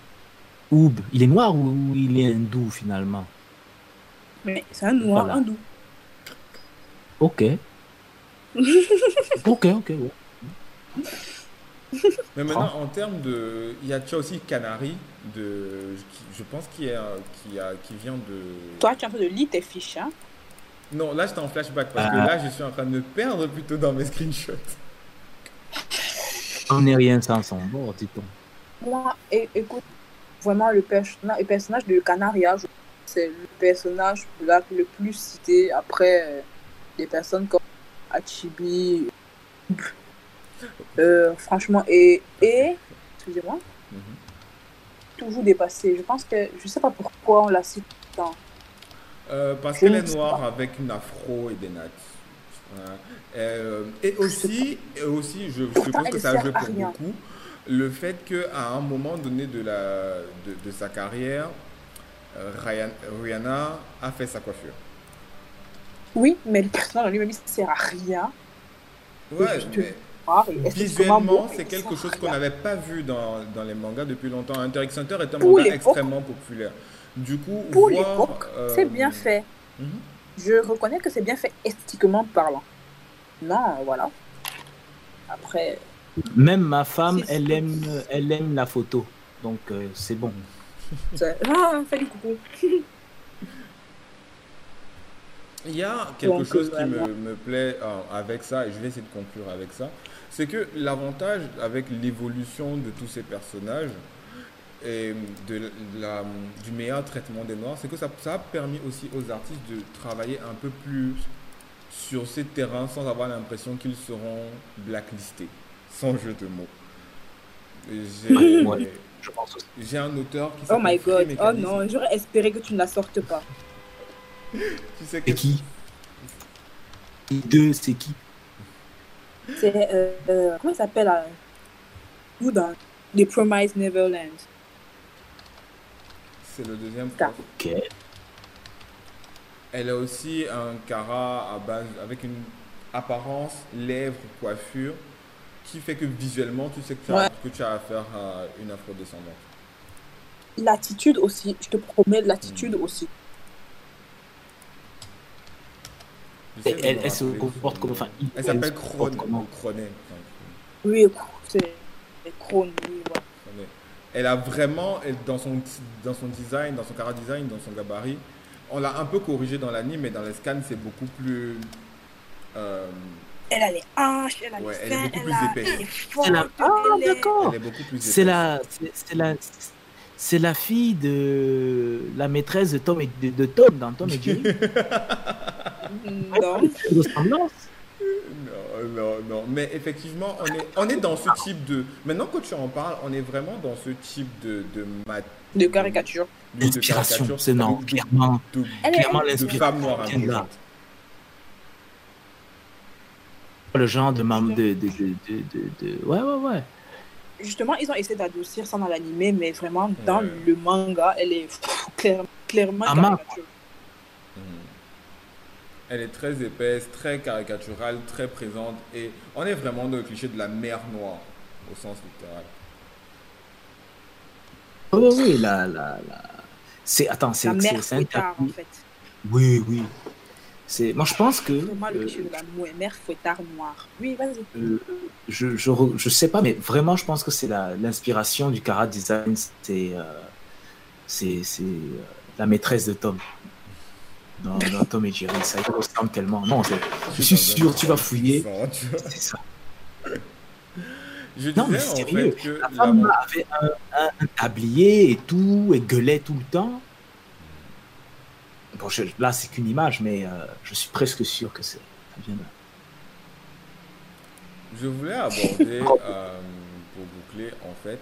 Oub, il est noir ou il est hindou finalement? Mais c'est un noir Voilà. hindou. Ok. ok, ok. ouais. Mais maintenant, en termes de... Il y a tu as aussi Canary, de, qui- je pense, qui, est, un- qui, a, qui vient de... Toi, tu es en train de lire tes fiches, hein? Non, là, j'étais en flashback parce que Ah. là, je suis en train de me perdre plutôt dans mes screenshots. On n'est rien sans son bord, dit-on. Moi, écoute, vraiment, le, personnage, le personnage de Canaria, je- c'est le personnage là, le plus cité après euh, des personnes comme Achibi. Euh, franchement, et, et excusez-moi, Mhm. toujours dépassé. Je pense que, je sais pas pourquoi on la cite tant. Euh, parce qu'elle est noire pas. avec une afro et des nattes. Voilà. Euh, et aussi, et aussi, je suppose Pourtant, que ça a joué pour beaucoup, le fait qu'à un moment donné de, la, de, de sa carrière, euh, Ryan- Rihanna a fait sa coiffure. Oui, mais le personnage lui-même, il sert à rien. Ouais, juste mais et visuellement, c'est quelque chose qu'on n'avait pas vu dans, dans les mangas depuis longtemps. Hunter Hunter est un Pour manga extrêmement populaire. Du coup, Pour l'époque, euh, c'est bien fait. mhm. Je reconnais que c'est bien fait esthétiquement parlant. Non, voilà. Après, Même ma femme, elle aime, elle aime la photo. Donc euh, c'est bon. c'est- ah, salut coucou. Il y a quelque Donc, chose qui me, me plaît euh, avec ça, et je vais essayer de conclure avec ça, c'est que l'avantage avec l'évolution de tous ces personnages, et de la, du meilleur traitement des Noirs, c'est que ça, ça a permis aussi aux artistes de travailler un peu plus sur ces terrains sans avoir l'impression qu'ils seront blacklistés, sans jeu de mots. J'ai Ouais, un auteur qui Oh my god. Oh non, j'aurais espéré que tu ne la sortes pas. Tu sais que C'est qui deux, c'est qui? C'est. Euh, euh, comment il s'appelle là? Où dans The Promised Neverland c'est le deuxième Ça. prof. Ok. Elle a aussi un cara à base avec une apparence, lèvres, coiffure qui fait que visuellement tu sais que tu as, Ouais. que tu as affaire à une afrodescendante. L'attitude aussi, je te promets, l'attitude aussi. J'essaie de Elle, me elle, elle se comporte comme. Enfin, Elle s'appelle enfin, Oui, c'est Krone, oui. Elle a vraiment, elle- dans son, dans son design, dans son cara design, dans son gabarit, on l'a un peu corrigé dans l'anime, mais dans les scans, c'est beaucoup plus. euh, Elle a les hanches, elle a Ouais, les elle est seins, beaucoup elle plus a épaisse. elle est forte, C'est la... Ah, elle est- beaucoup plus C'est épaisse. la, c'est c'est la, c'est la fille de la maîtresse de Tom et de, de Tom dans Tom et Jerry. Non. Ressemblance. Non, non, non. Mais effectivement, on est, on est dans ce type de. Maintenant que tu en parles, on est vraiment dans ce type de. De, mat- De caricature. de L'inspiration, caricature, c'est non, clairement, clairement l'inspiration. Le genre de de, de, de, de, de, de- Ouais, ouais, ouais. Justement, ils ont essayé d'adoucir ça dans l'animé, mais vraiment, dans Ouais. le manga, elle est pff, clairement, clairement Ah, ma- caricature. Mhm. Elle est très épaisse, très caricaturale, très présente. Et on est vraiment dans le cliché de la mer noire, au sens littéral. Oui, oui, la, la, la... C'est, attends, c'est, La un fouettard, en fait. Oui, oui. C'est, moi, je pense que, Vraiment le euh, cliché de la mère fouettard noire. Oui, vas-y. euh, je, je, je sais pas, mais vraiment, je pense que c'est la, l'inspiration du Kara Design, c'est, euh, c'est, c'est euh, la maîtresse de Tom. Dans, dans Tom et Jerry, ça y ressemble tellement. Non, je suis sûr, tu vas fouiller. C'est ça. Je Non, mais sérieux, fait que La femme avait un, un- un tablier et tout, et gueulait tout le temps. Bon, je- là, c'est qu'une image, mais euh, je suis presque sûr que c'est. ça vient de là. Je voulais aborder, euh, pour boucler, en fait,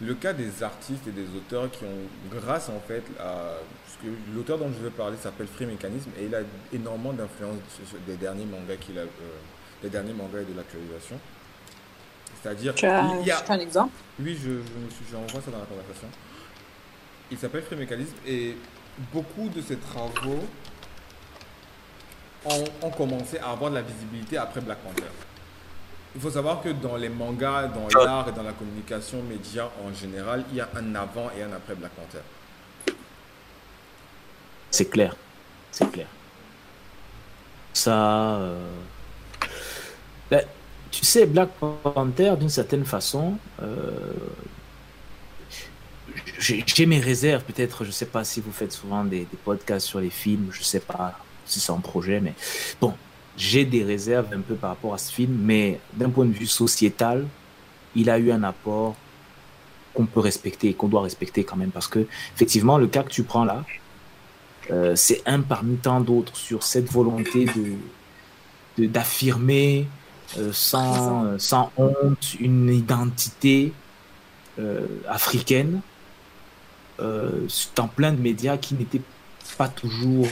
le cas des artistes et des auteurs qui ont, grâce en fait à. L'auteur dont je veux parler s'appelle Free Mechanism et il a énormément d'influence des derniers mangas qu'il a. euh, des derniers mangas et de l'actualisation. C'est-à-dire, Tu as, il y a. tu as un exemple? Oui, je, je j'envoie ça dans la conversation. Il s'appelle Free Mechanism et beaucoup de ses travaux ont, ont commencé à avoir de la visibilité après Black Panther. Il faut savoir que dans les mangas, dans l'art et dans la communication média en général, il y a un avant et un après Black Panther. C'est clair. C'est clair. Ça. euh, ben, tu sais, Black Panther, d'une certaine façon, euh, j'ai j'ai mes réserves, peut-être, je sais pas si vous faites souvent des, des podcasts sur les films, je sais pas si c'est un projet, mais bon, j'ai des réserves un peu par rapport à ce film, mais d'un point de vue sociétal, il a eu un apport qu'on peut respecter et qu'on doit respecter quand même, parce que, effectivement, le cas que tu prends là, euh, c'est un parmi tant d'autres sur cette volonté de d'affirmer euh, sans, sans honte une identité euh, africaine dans plein de médias qui n'étaient pas toujours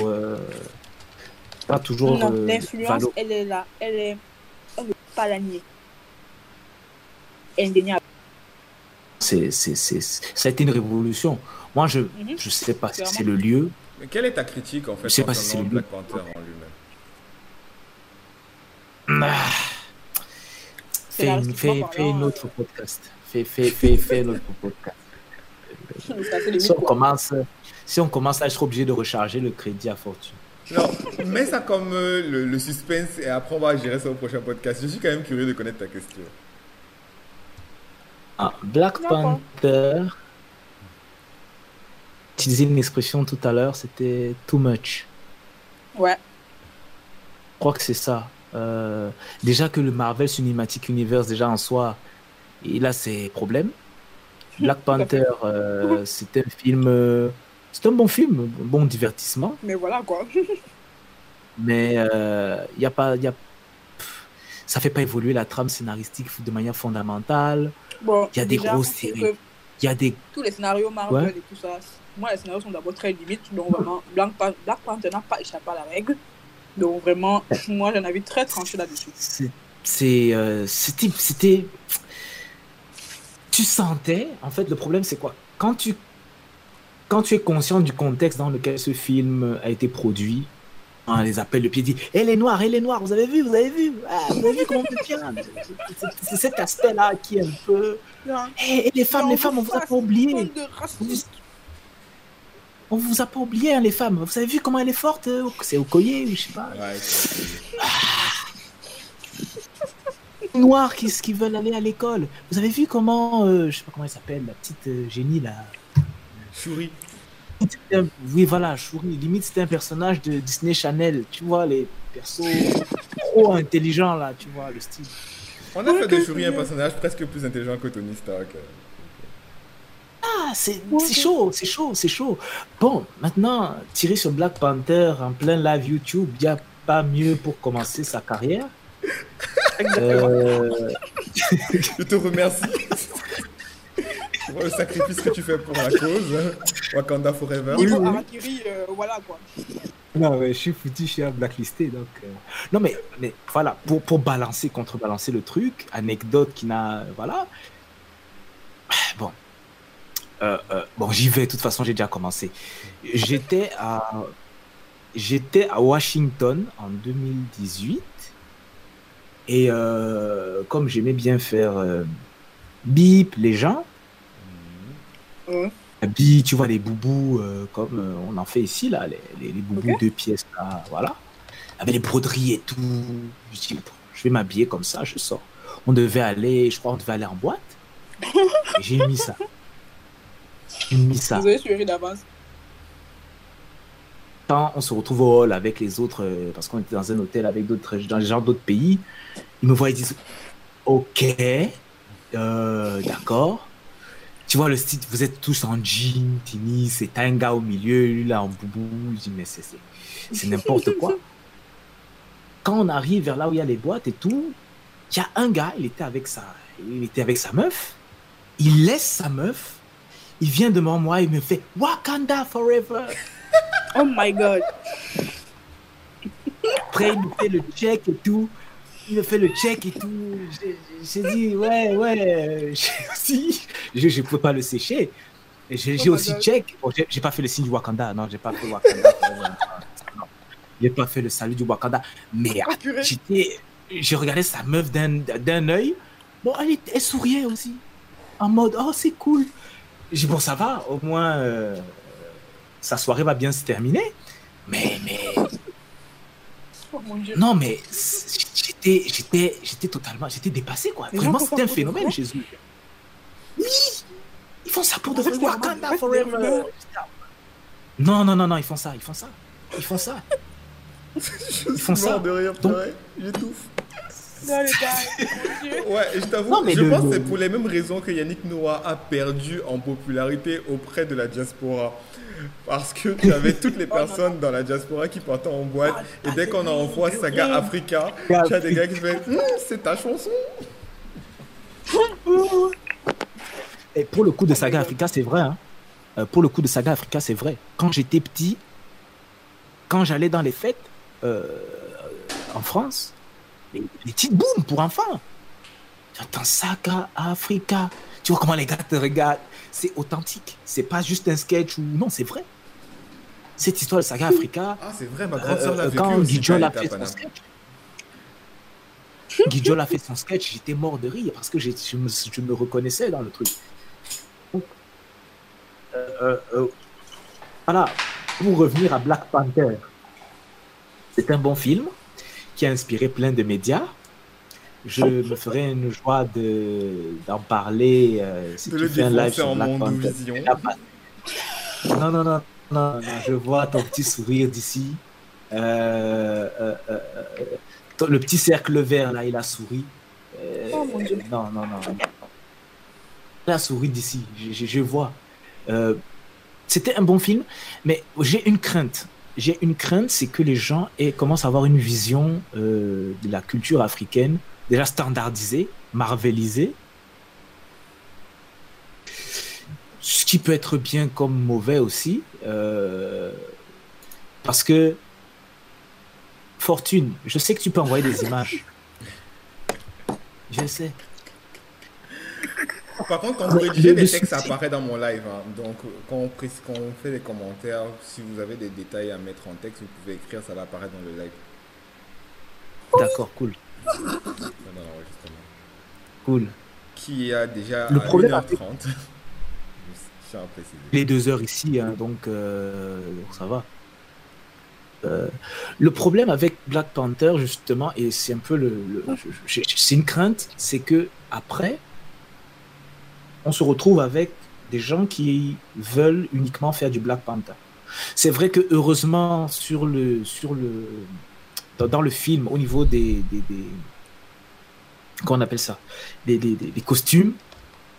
pas toujours Non, euh, l'influence, valo- elle est là. Elle est. On ne peut pas la nier. Indéniable. c'est, c'est, c'est, ça a été une révolution moi je Mhm. je sais pas si c'est le lieu Mais quelle est ta critique en fait Je sais pas si c'est Black lui. Panther en lui-même? Ah. Fais, une, fais, fais une parlant, autre podcast fais, fais, fais, fais un autre podcast si on commence si on commence là je serai obligé de recharger le crédit à fortune Non, mets ça comme euh, le, le suspense et après on va gérer ça au prochain podcast. Je suis quand même curieux de connaître ta question. Ah, Black. Panther. Tu disais une expression tout à l'heure, c'était too much. Ouais. Je crois que c'est ça. Euh, déjà que le Marvel Cinematic Universe, déjà en soi, il a ses problèmes. Black Panther, euh, c'est un film. Euh, c'est un bon film, un bon divertissement. Mais voilà, quoi. Mais il y a pas. Y a, pff, ça fait pas évoluer la trame scénaristique de manière fondamentale. Bon, Il y a des déjà, grosses séries. que Il y a des. Tous les scénarios Marvel Ouais. et tout ça, moi, les scénarios sont d'abord très limites. Donc, vraiment, Black, Pan- Black Panther n'a pas échappé à la règle. Donc, vraiment, moi, j'ai un avis très tranché là-dessus. c'est- euh. C'était. Tu sentais. En fait, le problème, c'est quoi? Quand tu. Quand tu es conscient du contexte dans lequel ce film a été produit, on les appelle le pied dit Elle est noire, elle est noire, vous avez vu, vous avez vu Ah, Vous avez vu comment on C'est- cet aspect-là qui est un peu. Eh, et les femmes, les femmes, on vous a pas oublié. On vous a pas oublié, hein, les femmes. Vous avez vu comment elle est forte euh, C'est au collier, je sais pas. Ouais, Les Noirs qui, qui veulent aller à l'école. Vous avez vu comment, euh, je sais pas comment elle s'appelle, la petite euh, génie là. Shuri. Oui, voilà, Shuri. Limite, c'était un personnage de Disney Channel. Tu vois, les persos trop intelligents là, tu vois, le style. On a fait de Shuri un personnage presque plus intelligent que Tony Stark. Ah, c'est c'est chaud, c'est chaud, c'est chaud. Bon, maintenant, tirer sur Black Panther en plein live YouTube, il n'y a pas mieux pour commencer sa carrière. Euh, Je te remercie. Vois le sacrifice que tu fais pour la cause. hein. Wakanda Forever. Niveau oui. Harakiri, euh, voilà, quoi. Non, mais je suis foutu, je suis à blacklisté. Donc, euh, Non, mais, mais voilà, pour, pour balancer, contrebalancer le truc, anecdote qui n'a. Voilà. Bon. Euh, euh, bon, j'y vais, de toute façon, j'ai déjà commencé. J'étais à. J'étais à Washington en 2018. Et euh, comme j'aimais bien faire euh, bip les gens, Ouais. Habits, tu vois, les boubous, euh, comme euh, on en fait ici, là, les, les, les boubous deux pièces, là, voilà. Avec les broderies et tout. Je dis, je vais m'habiller comme ça, je sors. On devait aller, je crois, on devait aller en boîte. Et j'ai mis ça. J'ai mis ça. Vous avez suivi d'avance. Quand on se retrouve au hall avec les autres, euh, parce qu'on était dans un hôtel avec d'autres, dans les gens d'autres pays, ils me voient, ils disent, ok, d'accord. Tu vois le style, vous êtes tous en jean, tennis, c'est un gars au milieu, lui là en boubou. Je dis, mais c'est, c'est, c'est n'importe quoi. Quand on arrive vers là où il y a les boîtes et tout, il y a un gars, il était avec sa, il était avec sa meuf. Il laisse sa meuf. Il vient devant moi, il me fait Wakanda forever. Oh my god. Après, il me fait le check et tout. Il me fait le check et tout. J'ai- dit, ouais, ouais. J'ai aussi. Je ne peux pas le sécher. J'ai Oh aussi check. Bon, j'ai pas fait le signe du Wakanda. Non, j'ai pas fait Wakanda. J'ai pas fait le salut du Wakanda. Mais purée. j'étais. J'ai regardé sa meuf d'un œil. Bon, elle, elle souriait aussi. En mode, oh, c'est cool. J'ai dit, bon, ça va. Au moins, euh, sa soirée va bien se terminer. Mais, mais, Oh mon dieu. non, mais j'étais, j'étais, j'étais totalement, j'étais dépassé, quoi. Vraiment, c'était un phénomène chez eux. Oui, ils font ça pour de vrai. Wakanda forever. Non, non, non, non, ils font ça, ils font ça, ils font ça. Je font ça. J'étouffe. Gars. Ouais, je t'avoue, je le- pense que c'est pour les mêmes raisons que Yannick Noah a perdu en popularité auprès de la diaspora. Parce que tu avais toutes les Oh, personnes dans la diaspora qui partaient en boîte. Ah, Et dès qu'on envoie Saga. Africa, tu as des gars qui font Hum, C'est ta chanson Et pour le coup de Saga Africa, c'est vrai. hein. Euh, pour le coup de Saga Africa, c'est vrai. Quand j'étais petit, quand j'allais dans les fêtes euh, en France, les, les petites booms pour enfants. J'entends Saga Africa. Tu vois comment les gars te regardent. C'est authentique. C'est pas juste un sketch ou non, c'est vrai. Cette histoire de Saga Africa, Ah, c'est vrai, ma grande soeur l'a euh, vécu quand quand a fait son sketch, Guijol a fait son sketch, j'étais mort de rire parce que je me, je me reconnaissais dans le truc. Donc, euh, euh, euh, voilà, pour revenir à Black Panther, c'est un bon film qui a inspiré plein de médias. Je me ferai une joie de- d'en parler euh, si De tu le fais un live sur vision. Non, non, non, non, non, je vois ton petit sourire d'ici. Euh, euh, euh, euh, ton- le petit cercle vert, là, il a souri. Euh, Oh, mon Dieu. Non, non, non. non. la souris d'ici. Je, je, vois. Euh, c'était un bon film, mais j'ai une crainte. J'ai une crainte, c'est que les gens aient, commencent à avoir une vision euh, de la culture africaine déjà standardisée, marvelisée. Ce qui peut être bien comme mauvais aussi. Euh, parce que, Fortune, je sais que tu peux envoyer des images. Je sais. Par contre, quand vous rédigez des textes, ça apparaît dans mon live. hein. Donc, quand on, pré- quand on fait des commentaires, si vous avez des détails à mettre en texte, vous pouvez écrire, ça va apparaître dans le live, D'accord, cool. Cool. Qui a déjà Le à problème 1h30. Je tiens à préciser. les deux heures ici, hein, donc, euh, donc ça va. Euh, le problème avec Black Panther, justement, et c'est un peu le, c'est une crainte, c'est que après, on se retrouve avec des gens qui veulent uniquement faire du Black Panther. C'est vrai que heureusement sur le sur le dans, le film au niveau des, des, des comment on appelle ça? Des, des, des- costumes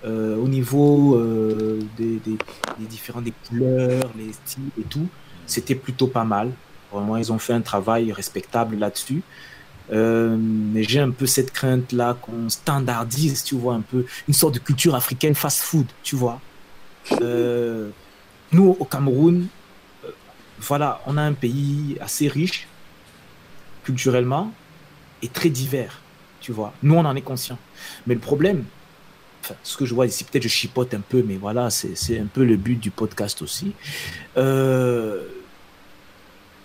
euh, au niveau euh, des, des, des différents des couleurs les styles et tout c'était plutôt pas mal. Vraiment ils ont fait un travail respectable là-dessus Euh, mais j'ai un peu cette crainte là qu'on standardise tu vois un peu une sorte de culture africaine fast food tu vois. Euh, nous au Cameroun euh, voilà on a un pays assez riche culturellement et très divers tu vois. Nous on en est conscient mais le problème ce que je vois ici, peut-être je chipote un peu, mais voilà, c'est un peu le but du podcast aussi.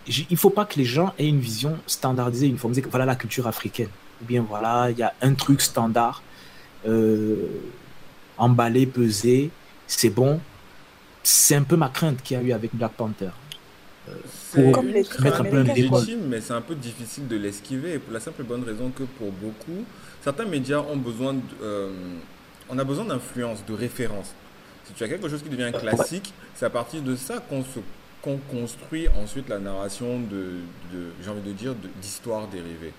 Il faut pas que les gens aient une vision standardisée, uniformisée, que voilà la culture africaine. Ou bien voilà, il y a un truc standard, euh, emballé, pesé, c'est bon. C'est un peu ma crainte qu'il y a eu avec Black Panther. C'est Comme une les crainte mettre un peu un légitime, mais c'est un peu difficile de l'esquiver. Et pour la simple et bonne raison que pour beaucoup, certains médias ont besoin, de- euh, on a besoin d'influence, de référence. Si tu as quelque chose qui devient classique, c'est à partir de ça qu'on se qu'on construit ensuite la narration de, de j'ai envie de dire, d'histoires dérivées.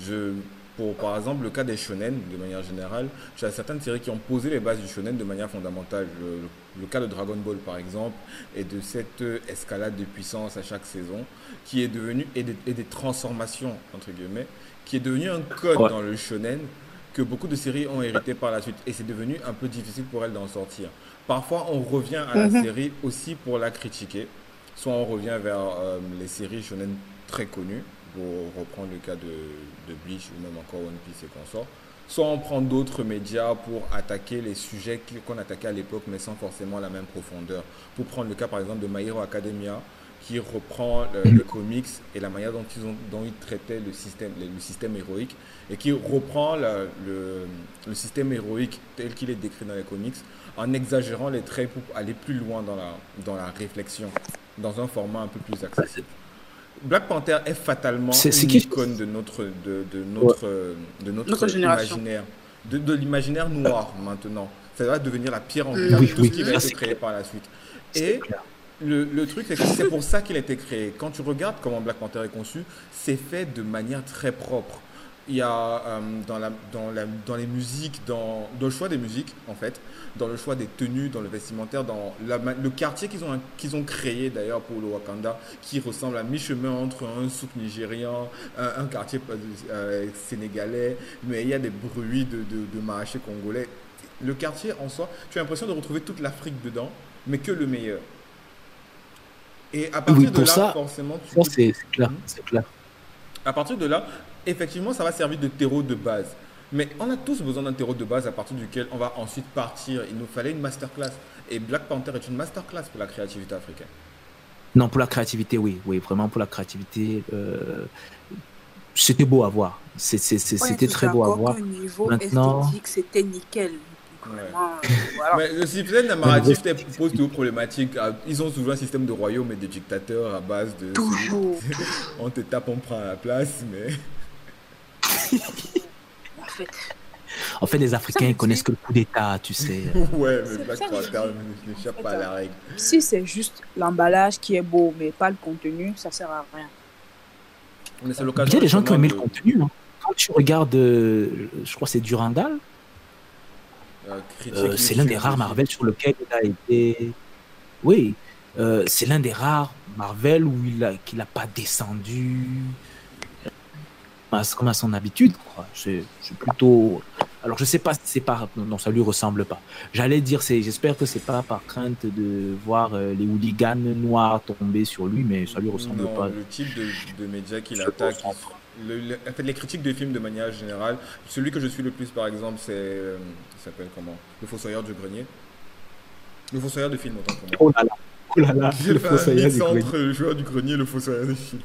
Je, pour par exemple le cas des shonen, de manière générale, tu as certaines séries qui ont posé les bases du shonen de manière fondamentale. Le, le cas de Dragon Ball par exemple, et de cette euh, escalade de puissance à chaque saison, qui est devenue, et des, et des transformations, entre guillemets, qui est devenu un code Ouais. dans le shonen que beaucoup de séries ont hérité par la suite. Et c'est devenu un peu difficile pour elles d'en sortir. Parfois, on revient à la Mhm. série aussi pour la critiquer. Soit on revient vers euh, les séries shonen très connues, pour reprendre le cas de, de Bleach ou même encore One Piece et consorts. Soit on prend d'autres médias pour attaquer les sujets qu'on attaquait à l'époque, mais sans forcément la même profondeur. Pour prendre le cas par exemple de My Hero Academia, qui reprend euh, les comics et la manière dont ils, ont, dont ils traitaient le système, le, le système héroïque, et qui reprend la- le, le système héroïque tel qu'il est décrit dans les comics, en exagérant les traits pour aller plus loin dans la, dans la réflexion, dans un format un peu plus accessible. Black Panther est fatalement C'est- c'est une qui- icône de notre, de, de notre, euh, de notre, Notre génération. imaginaire, de, de l'imaginaire noir maintenant. Ça va devenir la pierre angulaire Oui, de tout oui, ce qui va ça, être créé par la suite. Et le truc, c'est que c'est pour ça qu'il a été créé. Quand tu regardes comment Black Panther est conçu, c'est fait de manière très propre. Il y a euh, dans, la, dans, la, dans les musiques, dans, dans le choix des musiques, en fait, dans le choix des tenues, dans le vestimentaire, dans la le quartier qu'ils ont, qu'ils ont créé d'ailleurs pour le Wakanda, qui ressemble à mi-chemin entre un souk nigérian, un, un quartier euh, sénégalais, mais il y a des bruits de, de, de marché congolais. Le quartier en soi, tu as l'impression de retrouver toute l'Afrique dedans, mais que le meilleur. Et à partir Oui, de là, ça- forcément, tu c'est clair. Mhm. C'est clair. à partir de là, effectivement, ça va servir de terreau de base. Mais on a tous besoin d'un terreau de base à partir duquel on va ensuite partir. Il nous fallait une masterclass. Et Black Panther est une masterclass pour la créativité africaine. Non, pour la créativité, oui, oui, vraiment pour la créativité. euh, c'était beau à voir. Ouais, C'était très beau à voir. qu'au niveau Maintenant- esthétique, c'était nickel. Ouais. Vraiment, euh, voilà. Mais le système narratif pose toujours problématique. Ah, Ils ont souvent un système de royaume et de dictateurs à base de. Toujours. On te tape, on prend la place, mais. En fait, En fait, les Africains, ils connaissent que le coup d'État, tu sais. Ouais, mais Black Panther n'échappe pas à la règle. si c'est juste l'emballage qui est beau, mais pas le contenu, ça sert à rien. Mais c'est Il y a des gens qui ont aimé le contenu. hein. Quand tu regardes, euh, je crois que c'est Durandal, euh, c'est l'un des rares Marvel sur lequel il a été. Oui, euh, c'est l'un des rares Marvel où il a, qu'il n'a pas descendu comme à son habitude. C'est, plutôt. Alors je sais pas si c'est pas non ça lui ressemble pas. J'allais dire c'est j'espère que c'est pas par crainte de voir euh, les hooligans noirs tomber sur lui mais ça lui ressemble pas. Le type de, de médias qu'il attaque, le, en fait, les critiques de films de manière générale, celui que je suis le plus par exemple, c'est. Euh, s'appelle comment? Le Fossoyeur du Grenier. Le Fossoyeur de film, autant pour moi. Oh là là Oh là là le Fossoyeur du Grenier. entre le joueur du grenier et le Fossoyeur de film.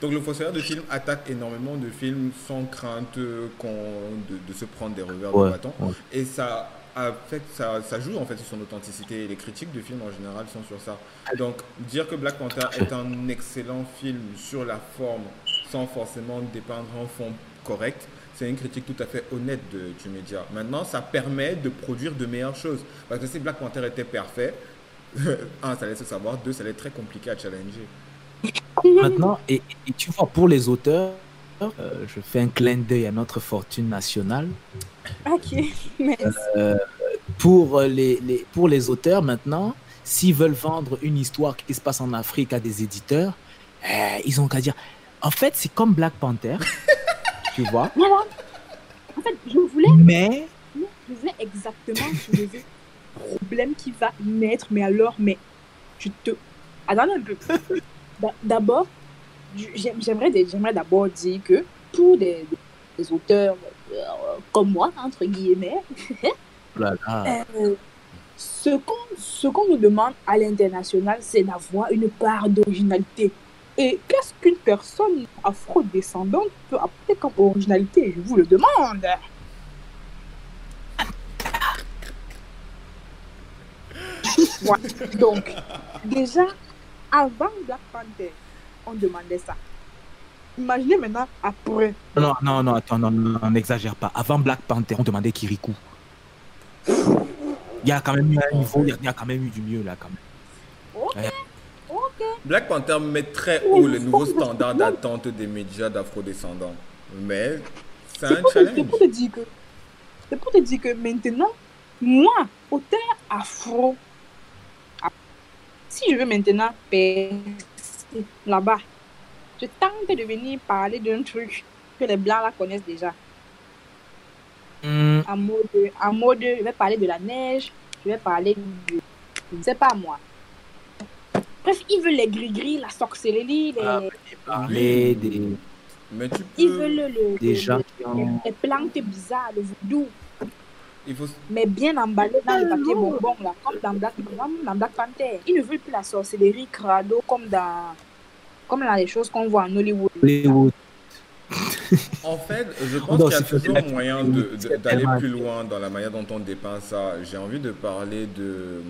Donc le Fossoyeur de film attaque énormément de films sans crainte euh, de, de, se prendre des revers de bâton. Et ça en fait, ça, ça, joue en fait sur son authenticité. Les critiques de films en général sont sur ça. Donc, dire que Black Panther est un excellent film sur la forme, sans forcément dépeindre un fond correct, c'est une critique tout à fait honnête de, du média. Maintenant, ça permet de produire de meilleures choses. Parce que si Black Panther était parfait, un, ça allait se savoir, deux, ça allait être très compliqué à challenger. Maintenant, et, tu vois, pour les auteurs, euh, je fais un clin d'œil à notre fortune nationale. Ok, euh, pour, les, les, pour les auteurs, maintenant, s'ils veulent vendre une histoire qui se passe en Afrique à des éditeurs, eh, ils ont qu'à dire en fait, c'est comme Black Panther. tu vois Voilà. En fait, je voulais. Mais. Je voulais exactement soulever le problème qui va naître, mais alors, mais je te. Attends un peu. D'abord, j'aimerais d'abord dire que pour des, auteurs euh, comme moi, entre guillemets, euh, ce qu'on nous demande à l'international, c'est d'avoir une part d'originalité. Et qu'est-ce qu'une personne afro-descendante peut apporter comme originalité? Je vous le demande. Donc, déjà, avant Black Panther, on demandait ça. Imaginez maintenant après. Non, non, non, attends, non, non, n'exagère pas. Avant Black Panther, on demandait Kirikou. Il y a quand même eu un niveau, il y a quand même eu du mieux là, quand même. Black Panther met très haut le nouveau standard d'attente des médias d'afro-descendants? Mais c'est un challenge. C'est pour, te dire que, c'est pour te dire que maintenant, moi, auteur afro, si je veux maintenant percer là-bas, je tente de venir parler d'un truc que les Blancs là connaissent déjà. Mm. En, mode, en mode, je vais parler de la neige, je vais parler de, je ne sais pas moi, Bref, ils veulent les gris-gris, la sorcellerie, les... Ah, parler des... Mais tu peux... Ils veulent le, des gens les plantes bizarres, le voodoo. Il faut... Mais bien emballé dans le papier bonbon, là, comme dans Black, dans Black Panther. Ils ne veulent plus la sorcellerie crado comme dans, comme dans les choses qu'on voit en Hollywood. Hollywood. en fait, je pense qu'il y a toujours moyen d'aller plus loin dans la manière dont on dépeint ça. J'ai envie de parler de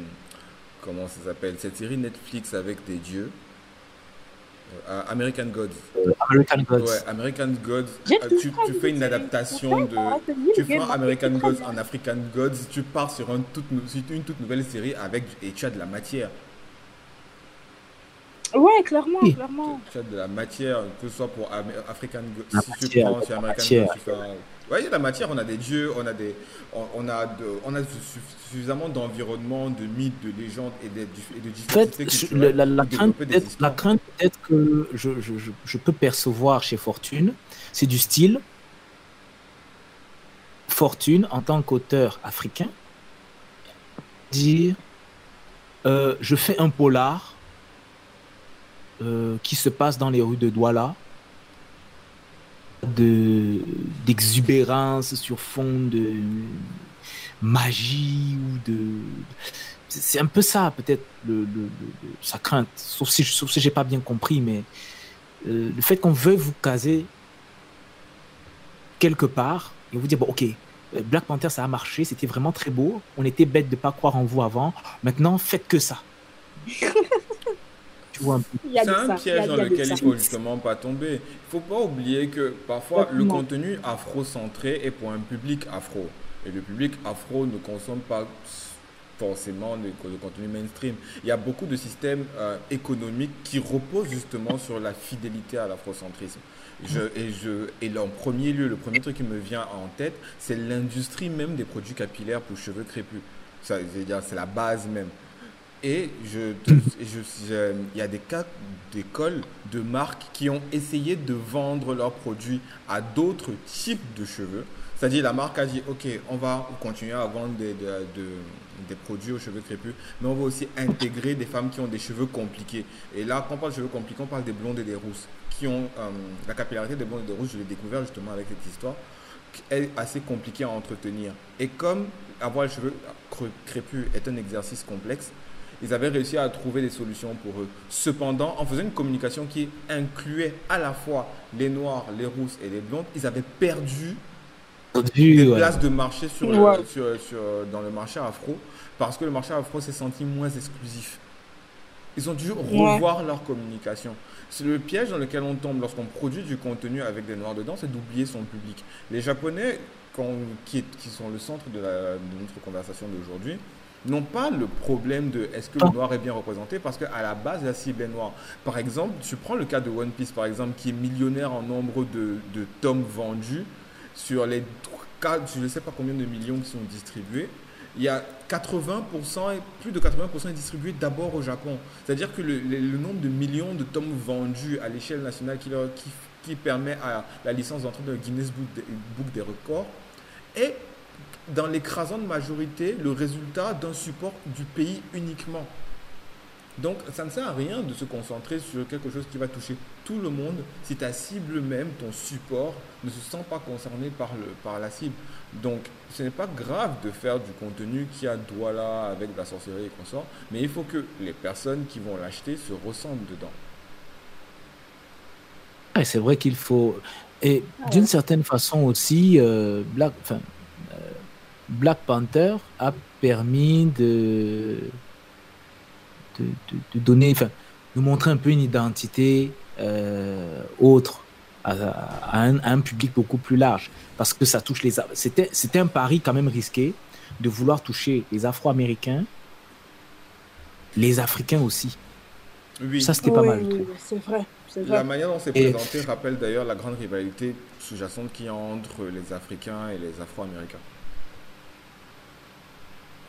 comment ça s'appelle Cette série Netflix avec des dieux. Euh, American Gods. American Gods. Ouais, American Gods. Euh, tu, tu, fais une adaptation de. Tu fais American Gods en African Gods. Tu pars sur, un toute, une toute nouvelle série avec. Et tu as de la matière. Ouais, clairement, clairement. Tu as de la matière, que ce soit pour African Gods. Si tu prends sur American Gods, tu fais oui, il y a de la matière, on a des dieux, on a, des, on, a, de, on a suffisamment d'environnement, de mythes, de légendes et de, et de en fait, la, la, crainte la crainte peut-être que je, je, je, peux percevoir chez Fortune, c'est du style Fortune, en tant qu'auteur africain, dire euh, je fais un polar euh, qui se passe dans les rues de Douala de d'exubérance sur fond de magie ou de c'est un peu ça peut-être le, sa crainte. Sauf si sauf si j'ai pas bien compris mais euh, le fait qu'on veuille vous caser quelque part et vous dire bon ok euh, Black Panther ça a marché c'était vraiment très beau on était bête de pas croire en vous avant maintenant faites que ça c'est un piège dans lequel il faut justement pas tomber. Il faut pas oublier que parfois le contenu afro-centré est pour un public afro. Et le public afro ne consomme pas forcément le, contenu mainstream. Il y a beaucoup de systèmes euh, économiques qui reposent justement sur la fidélité à l'afrocentrisme. Je, et, je, et en premier lieu, le premier truc qui me vient en tête, c'est l'industrie même des produits capillaires pour cheveux crépus. Ça, c'est la base même. Et je, il y a des cas d'écoles, de marques qui ont essayé de vendre leurs produits à d'autres types de cheveux. C'est-à-dire la marque a dit, OK, on va continuer à vendre des, des produits aux cheveux crépus, mais on va aussi intégrer des femmes qui ont des cheveux compliqués. Et là, quand on parle de cheveux compliqués, on parle des blondes et des rousses, qui ont euh, la capillarité des blondes et des rousses, je l'ai découvert justement avec cette histoire, est assez compliquée à entretenir. Et comme avoir les cheveux crépus est un exercice complexe, ils avaient réussi à trouver des solutions pour eux. Cependant, en faisant une communication qui incluait à la fois les noirs, les rousses et les blondes, ils avaient perdu des places de marché sur, sur, dans le marché afro parce que le marché afro s'est senti moins exclusif. Ils ont dû revoir leur communication. C'est le piège dans lequel on tombe lorsqu'on produit du contenu avec des noirs dedans, c'est d'oublier son public. Les Japonais, qui, qui, sont le centre de, de notre conversation d'aujourd'hui, n'ont pas le problème de est-ce que le noir est bien représenté parce qu'à la base la cible est noire. Par exemple, tu prends le cas de One Piece par exemple qui est millionnaire en nombre de, de tomes vendus sur les je ne sais pas combien de millions qui sont distribués. Il y a 80% et plus de 80% est distribué d'abord au Japon. C'est-à-dire que le, nombre de millions de tomes vendus à l'échelle nationale qui, qui, qui, permet à la licence d'entrée de Guinness Book des records est dans l'écrasante majorité le résultat d'un support du pays uniquement. Donc, ça ne sert à rien de se concentrer sur quelque chose qui va toucher tout le monde si ta cible même, ton support, ne se sent pas concerné par, le, par la cible. Donc, ce n'est pas grave de faire du contenu qui a là avec la sorcellerie et consorts, mais il faut que les personnes qui vont l'acheter se ressentent dedans. c'est vrai qu'il faut. Et d'une certaine façon aussi, euh, Black, enfin, euh, Black Panther a permis de de, donner, enfin, de montrer un peu une identité euh, autre à, un, public beaucoup plus large. Parce que ça touche les. C'était, c'était un pari quand même risqué de vouloir toucher les Afro-Américains, les Africains aussi. Oui. Ça, c'était pas mal. c'est vrai. La manière dont c'est présenté rappelle d'ailleurs la grande rivalité sous-jacente qu'il y a entre les Africains et les Afro-Américains.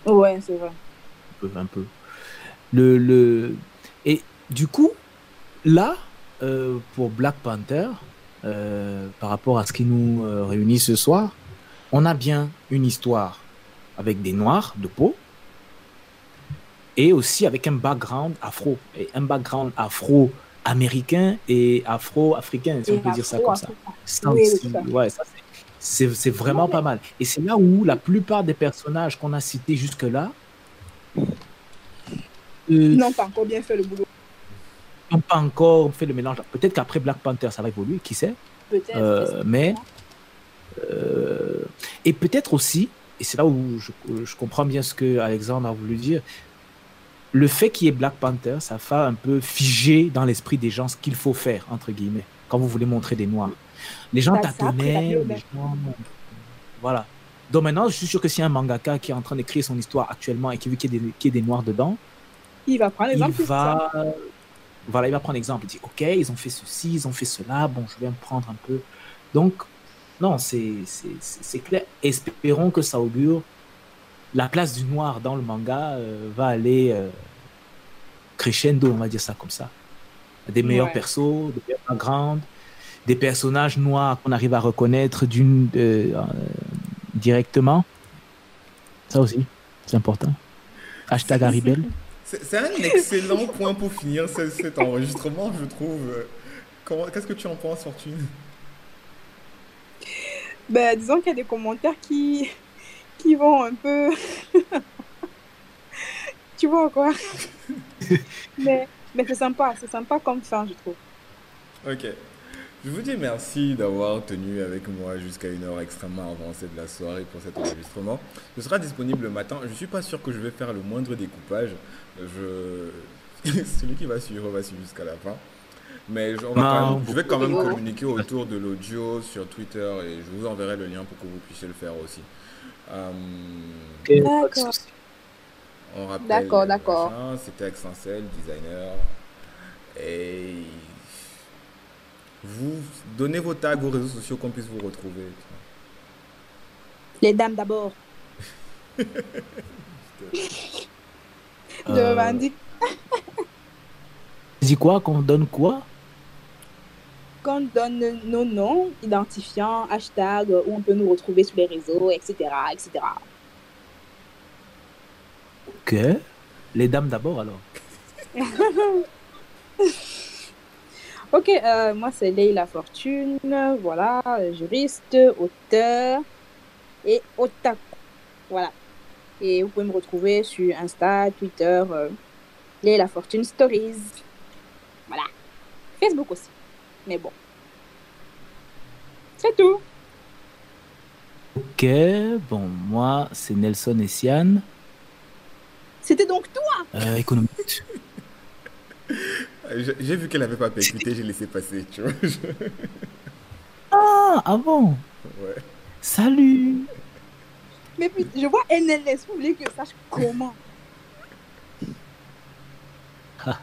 Ouais, c'est vrai. Un peu. Un peu. Le, le... Et du coup, là, euh, pour Black Panther, euh, par rapport à ce qui nous euh, réunit ce soir, on a bien une histoire avec des noirs de peau et aussi avec un background afro, et un background afro-américain et afro-africain, si on peut dire ça comme ça. ouais, c'est vraiment pas mal. Et c'est là où la plupart des personnages qu'on a cités jusque-là euh, n'ont pas encore bien fait le boulot. N'ont pas encore fait le mélange. Peut-être qu'après Black Panther, ça va évoluer, qui sait. Peut-être. Euh, mais. Euh, et peut-être aussi, et c'est là où je, je, comprends bien ce que Alexandre a voulu dire, le fait qu'il y ait Black Panther, ça fait un peu figer dans l'esprit des gens ce qu'il faut faire, entre guillemets, quand vous voulez montrer des noirs. Les gens tâtonnaient, les gens... Voilà. Donc maintenant, je suis sûr que si un mangaka qui est en train d'écrire son histoire actuellement et qui veut qu'il y, ait des noirs dedans, il va prendre l'exemple. Il va, voilà, il va prendre l'exemple. Il dit, OK, ils ont fait ceci, ils ont fait cela, bon, je vais me prendre un peu. Donc, non, c'est clair. Espérons que ça augure. La place du noir dans le manga euh, va aller euh, crescendo, on va dire ça comme ça. Des meilleurs persos, des meilleurs backgrounds, des personnages noirs qu'on arrive à reconnaître d'une euh, directement. Ça aussi, c'est important. Hashtag Haribel. C'est un excellent point pour finir cet enregistrement, je trouve. Qu'est-ce que tu en penses, Fortune? Ben, Disons qu'il y a des commentaires qui, qui vont un peu... tu vois quoi Mais, mais c'est sympa, c'est sympa comme ça, je trouve. Ok. Je vous dis merci d'avoir tenu avec moi jusqu'à une heure extrêmement avancée de la soirée pour cet enregistrement. Ce sera disponible le matin. Je ne suis pas sûr que je vais faire le moindre découpage je... celui qui va suivre va suivre jusqu'à la fin. Mais je, je vais quand même communiquer autour de l'audio sur Twitter et je vous enverrai le lien pour que vous puissiez le faire aussi. Euh, d'accord. On rappelle. D'accord, d'accord. C'était Exencel, designer. Et Vous donnez vos tags aux réseaux sociaux qu'on puisse vous retrouver. Les dames d'abord. Euh, Revendique. Dis quoi? Qu'on donne quoi? Qu'on donne nos noms, identifiants, hashtags, où on peut nous retrouver sur les réseaux, etc. etc. Ok. Les dames d'abord alors. Ok, euh, moi c'est Leila Fortune, voilà, juriste, auteur et otaku. Voilà. Et vous pouvez me retrouver sur Insta, Twitter, euh, Leila Fortune Stories. Voilà. Facebook aussi. Mais bon. C'est tout. Ok. Bon, moi, c'est Nelson Essiane, C'était donc toi. euh, économiste. J'ai vu qu'elle n'avait pas percuté, j'ai laissé passer, tu vois. Ah, ah bon? Ouais. Salut Mais puis, je vois NLS. Vous voulez que je sache comment?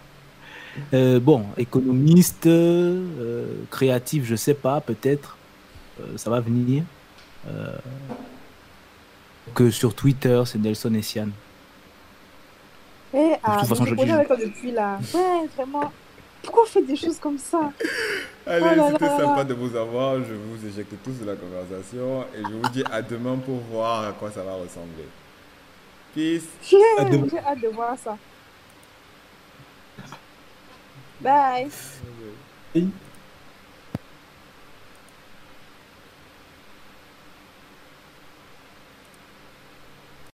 Euh, Bon, économiste, euh, créatif, je sais pas, peut-être. Euh, ça va venir. Euh, que sur Twitter, c'est Nelson Essiane. Eh, ah, toute façon, je depuis là. Ouais, vraiment. Pourquoi vous faites des choses comme ça? Allez, Oh c'était sympa de vous avoir. Je vous éjecte tous de la conversation et je vous dis à demain pour voir à quoi ça va ressembler. Peace. À demain. J'ai hâte de voir ça. Bye. Oui.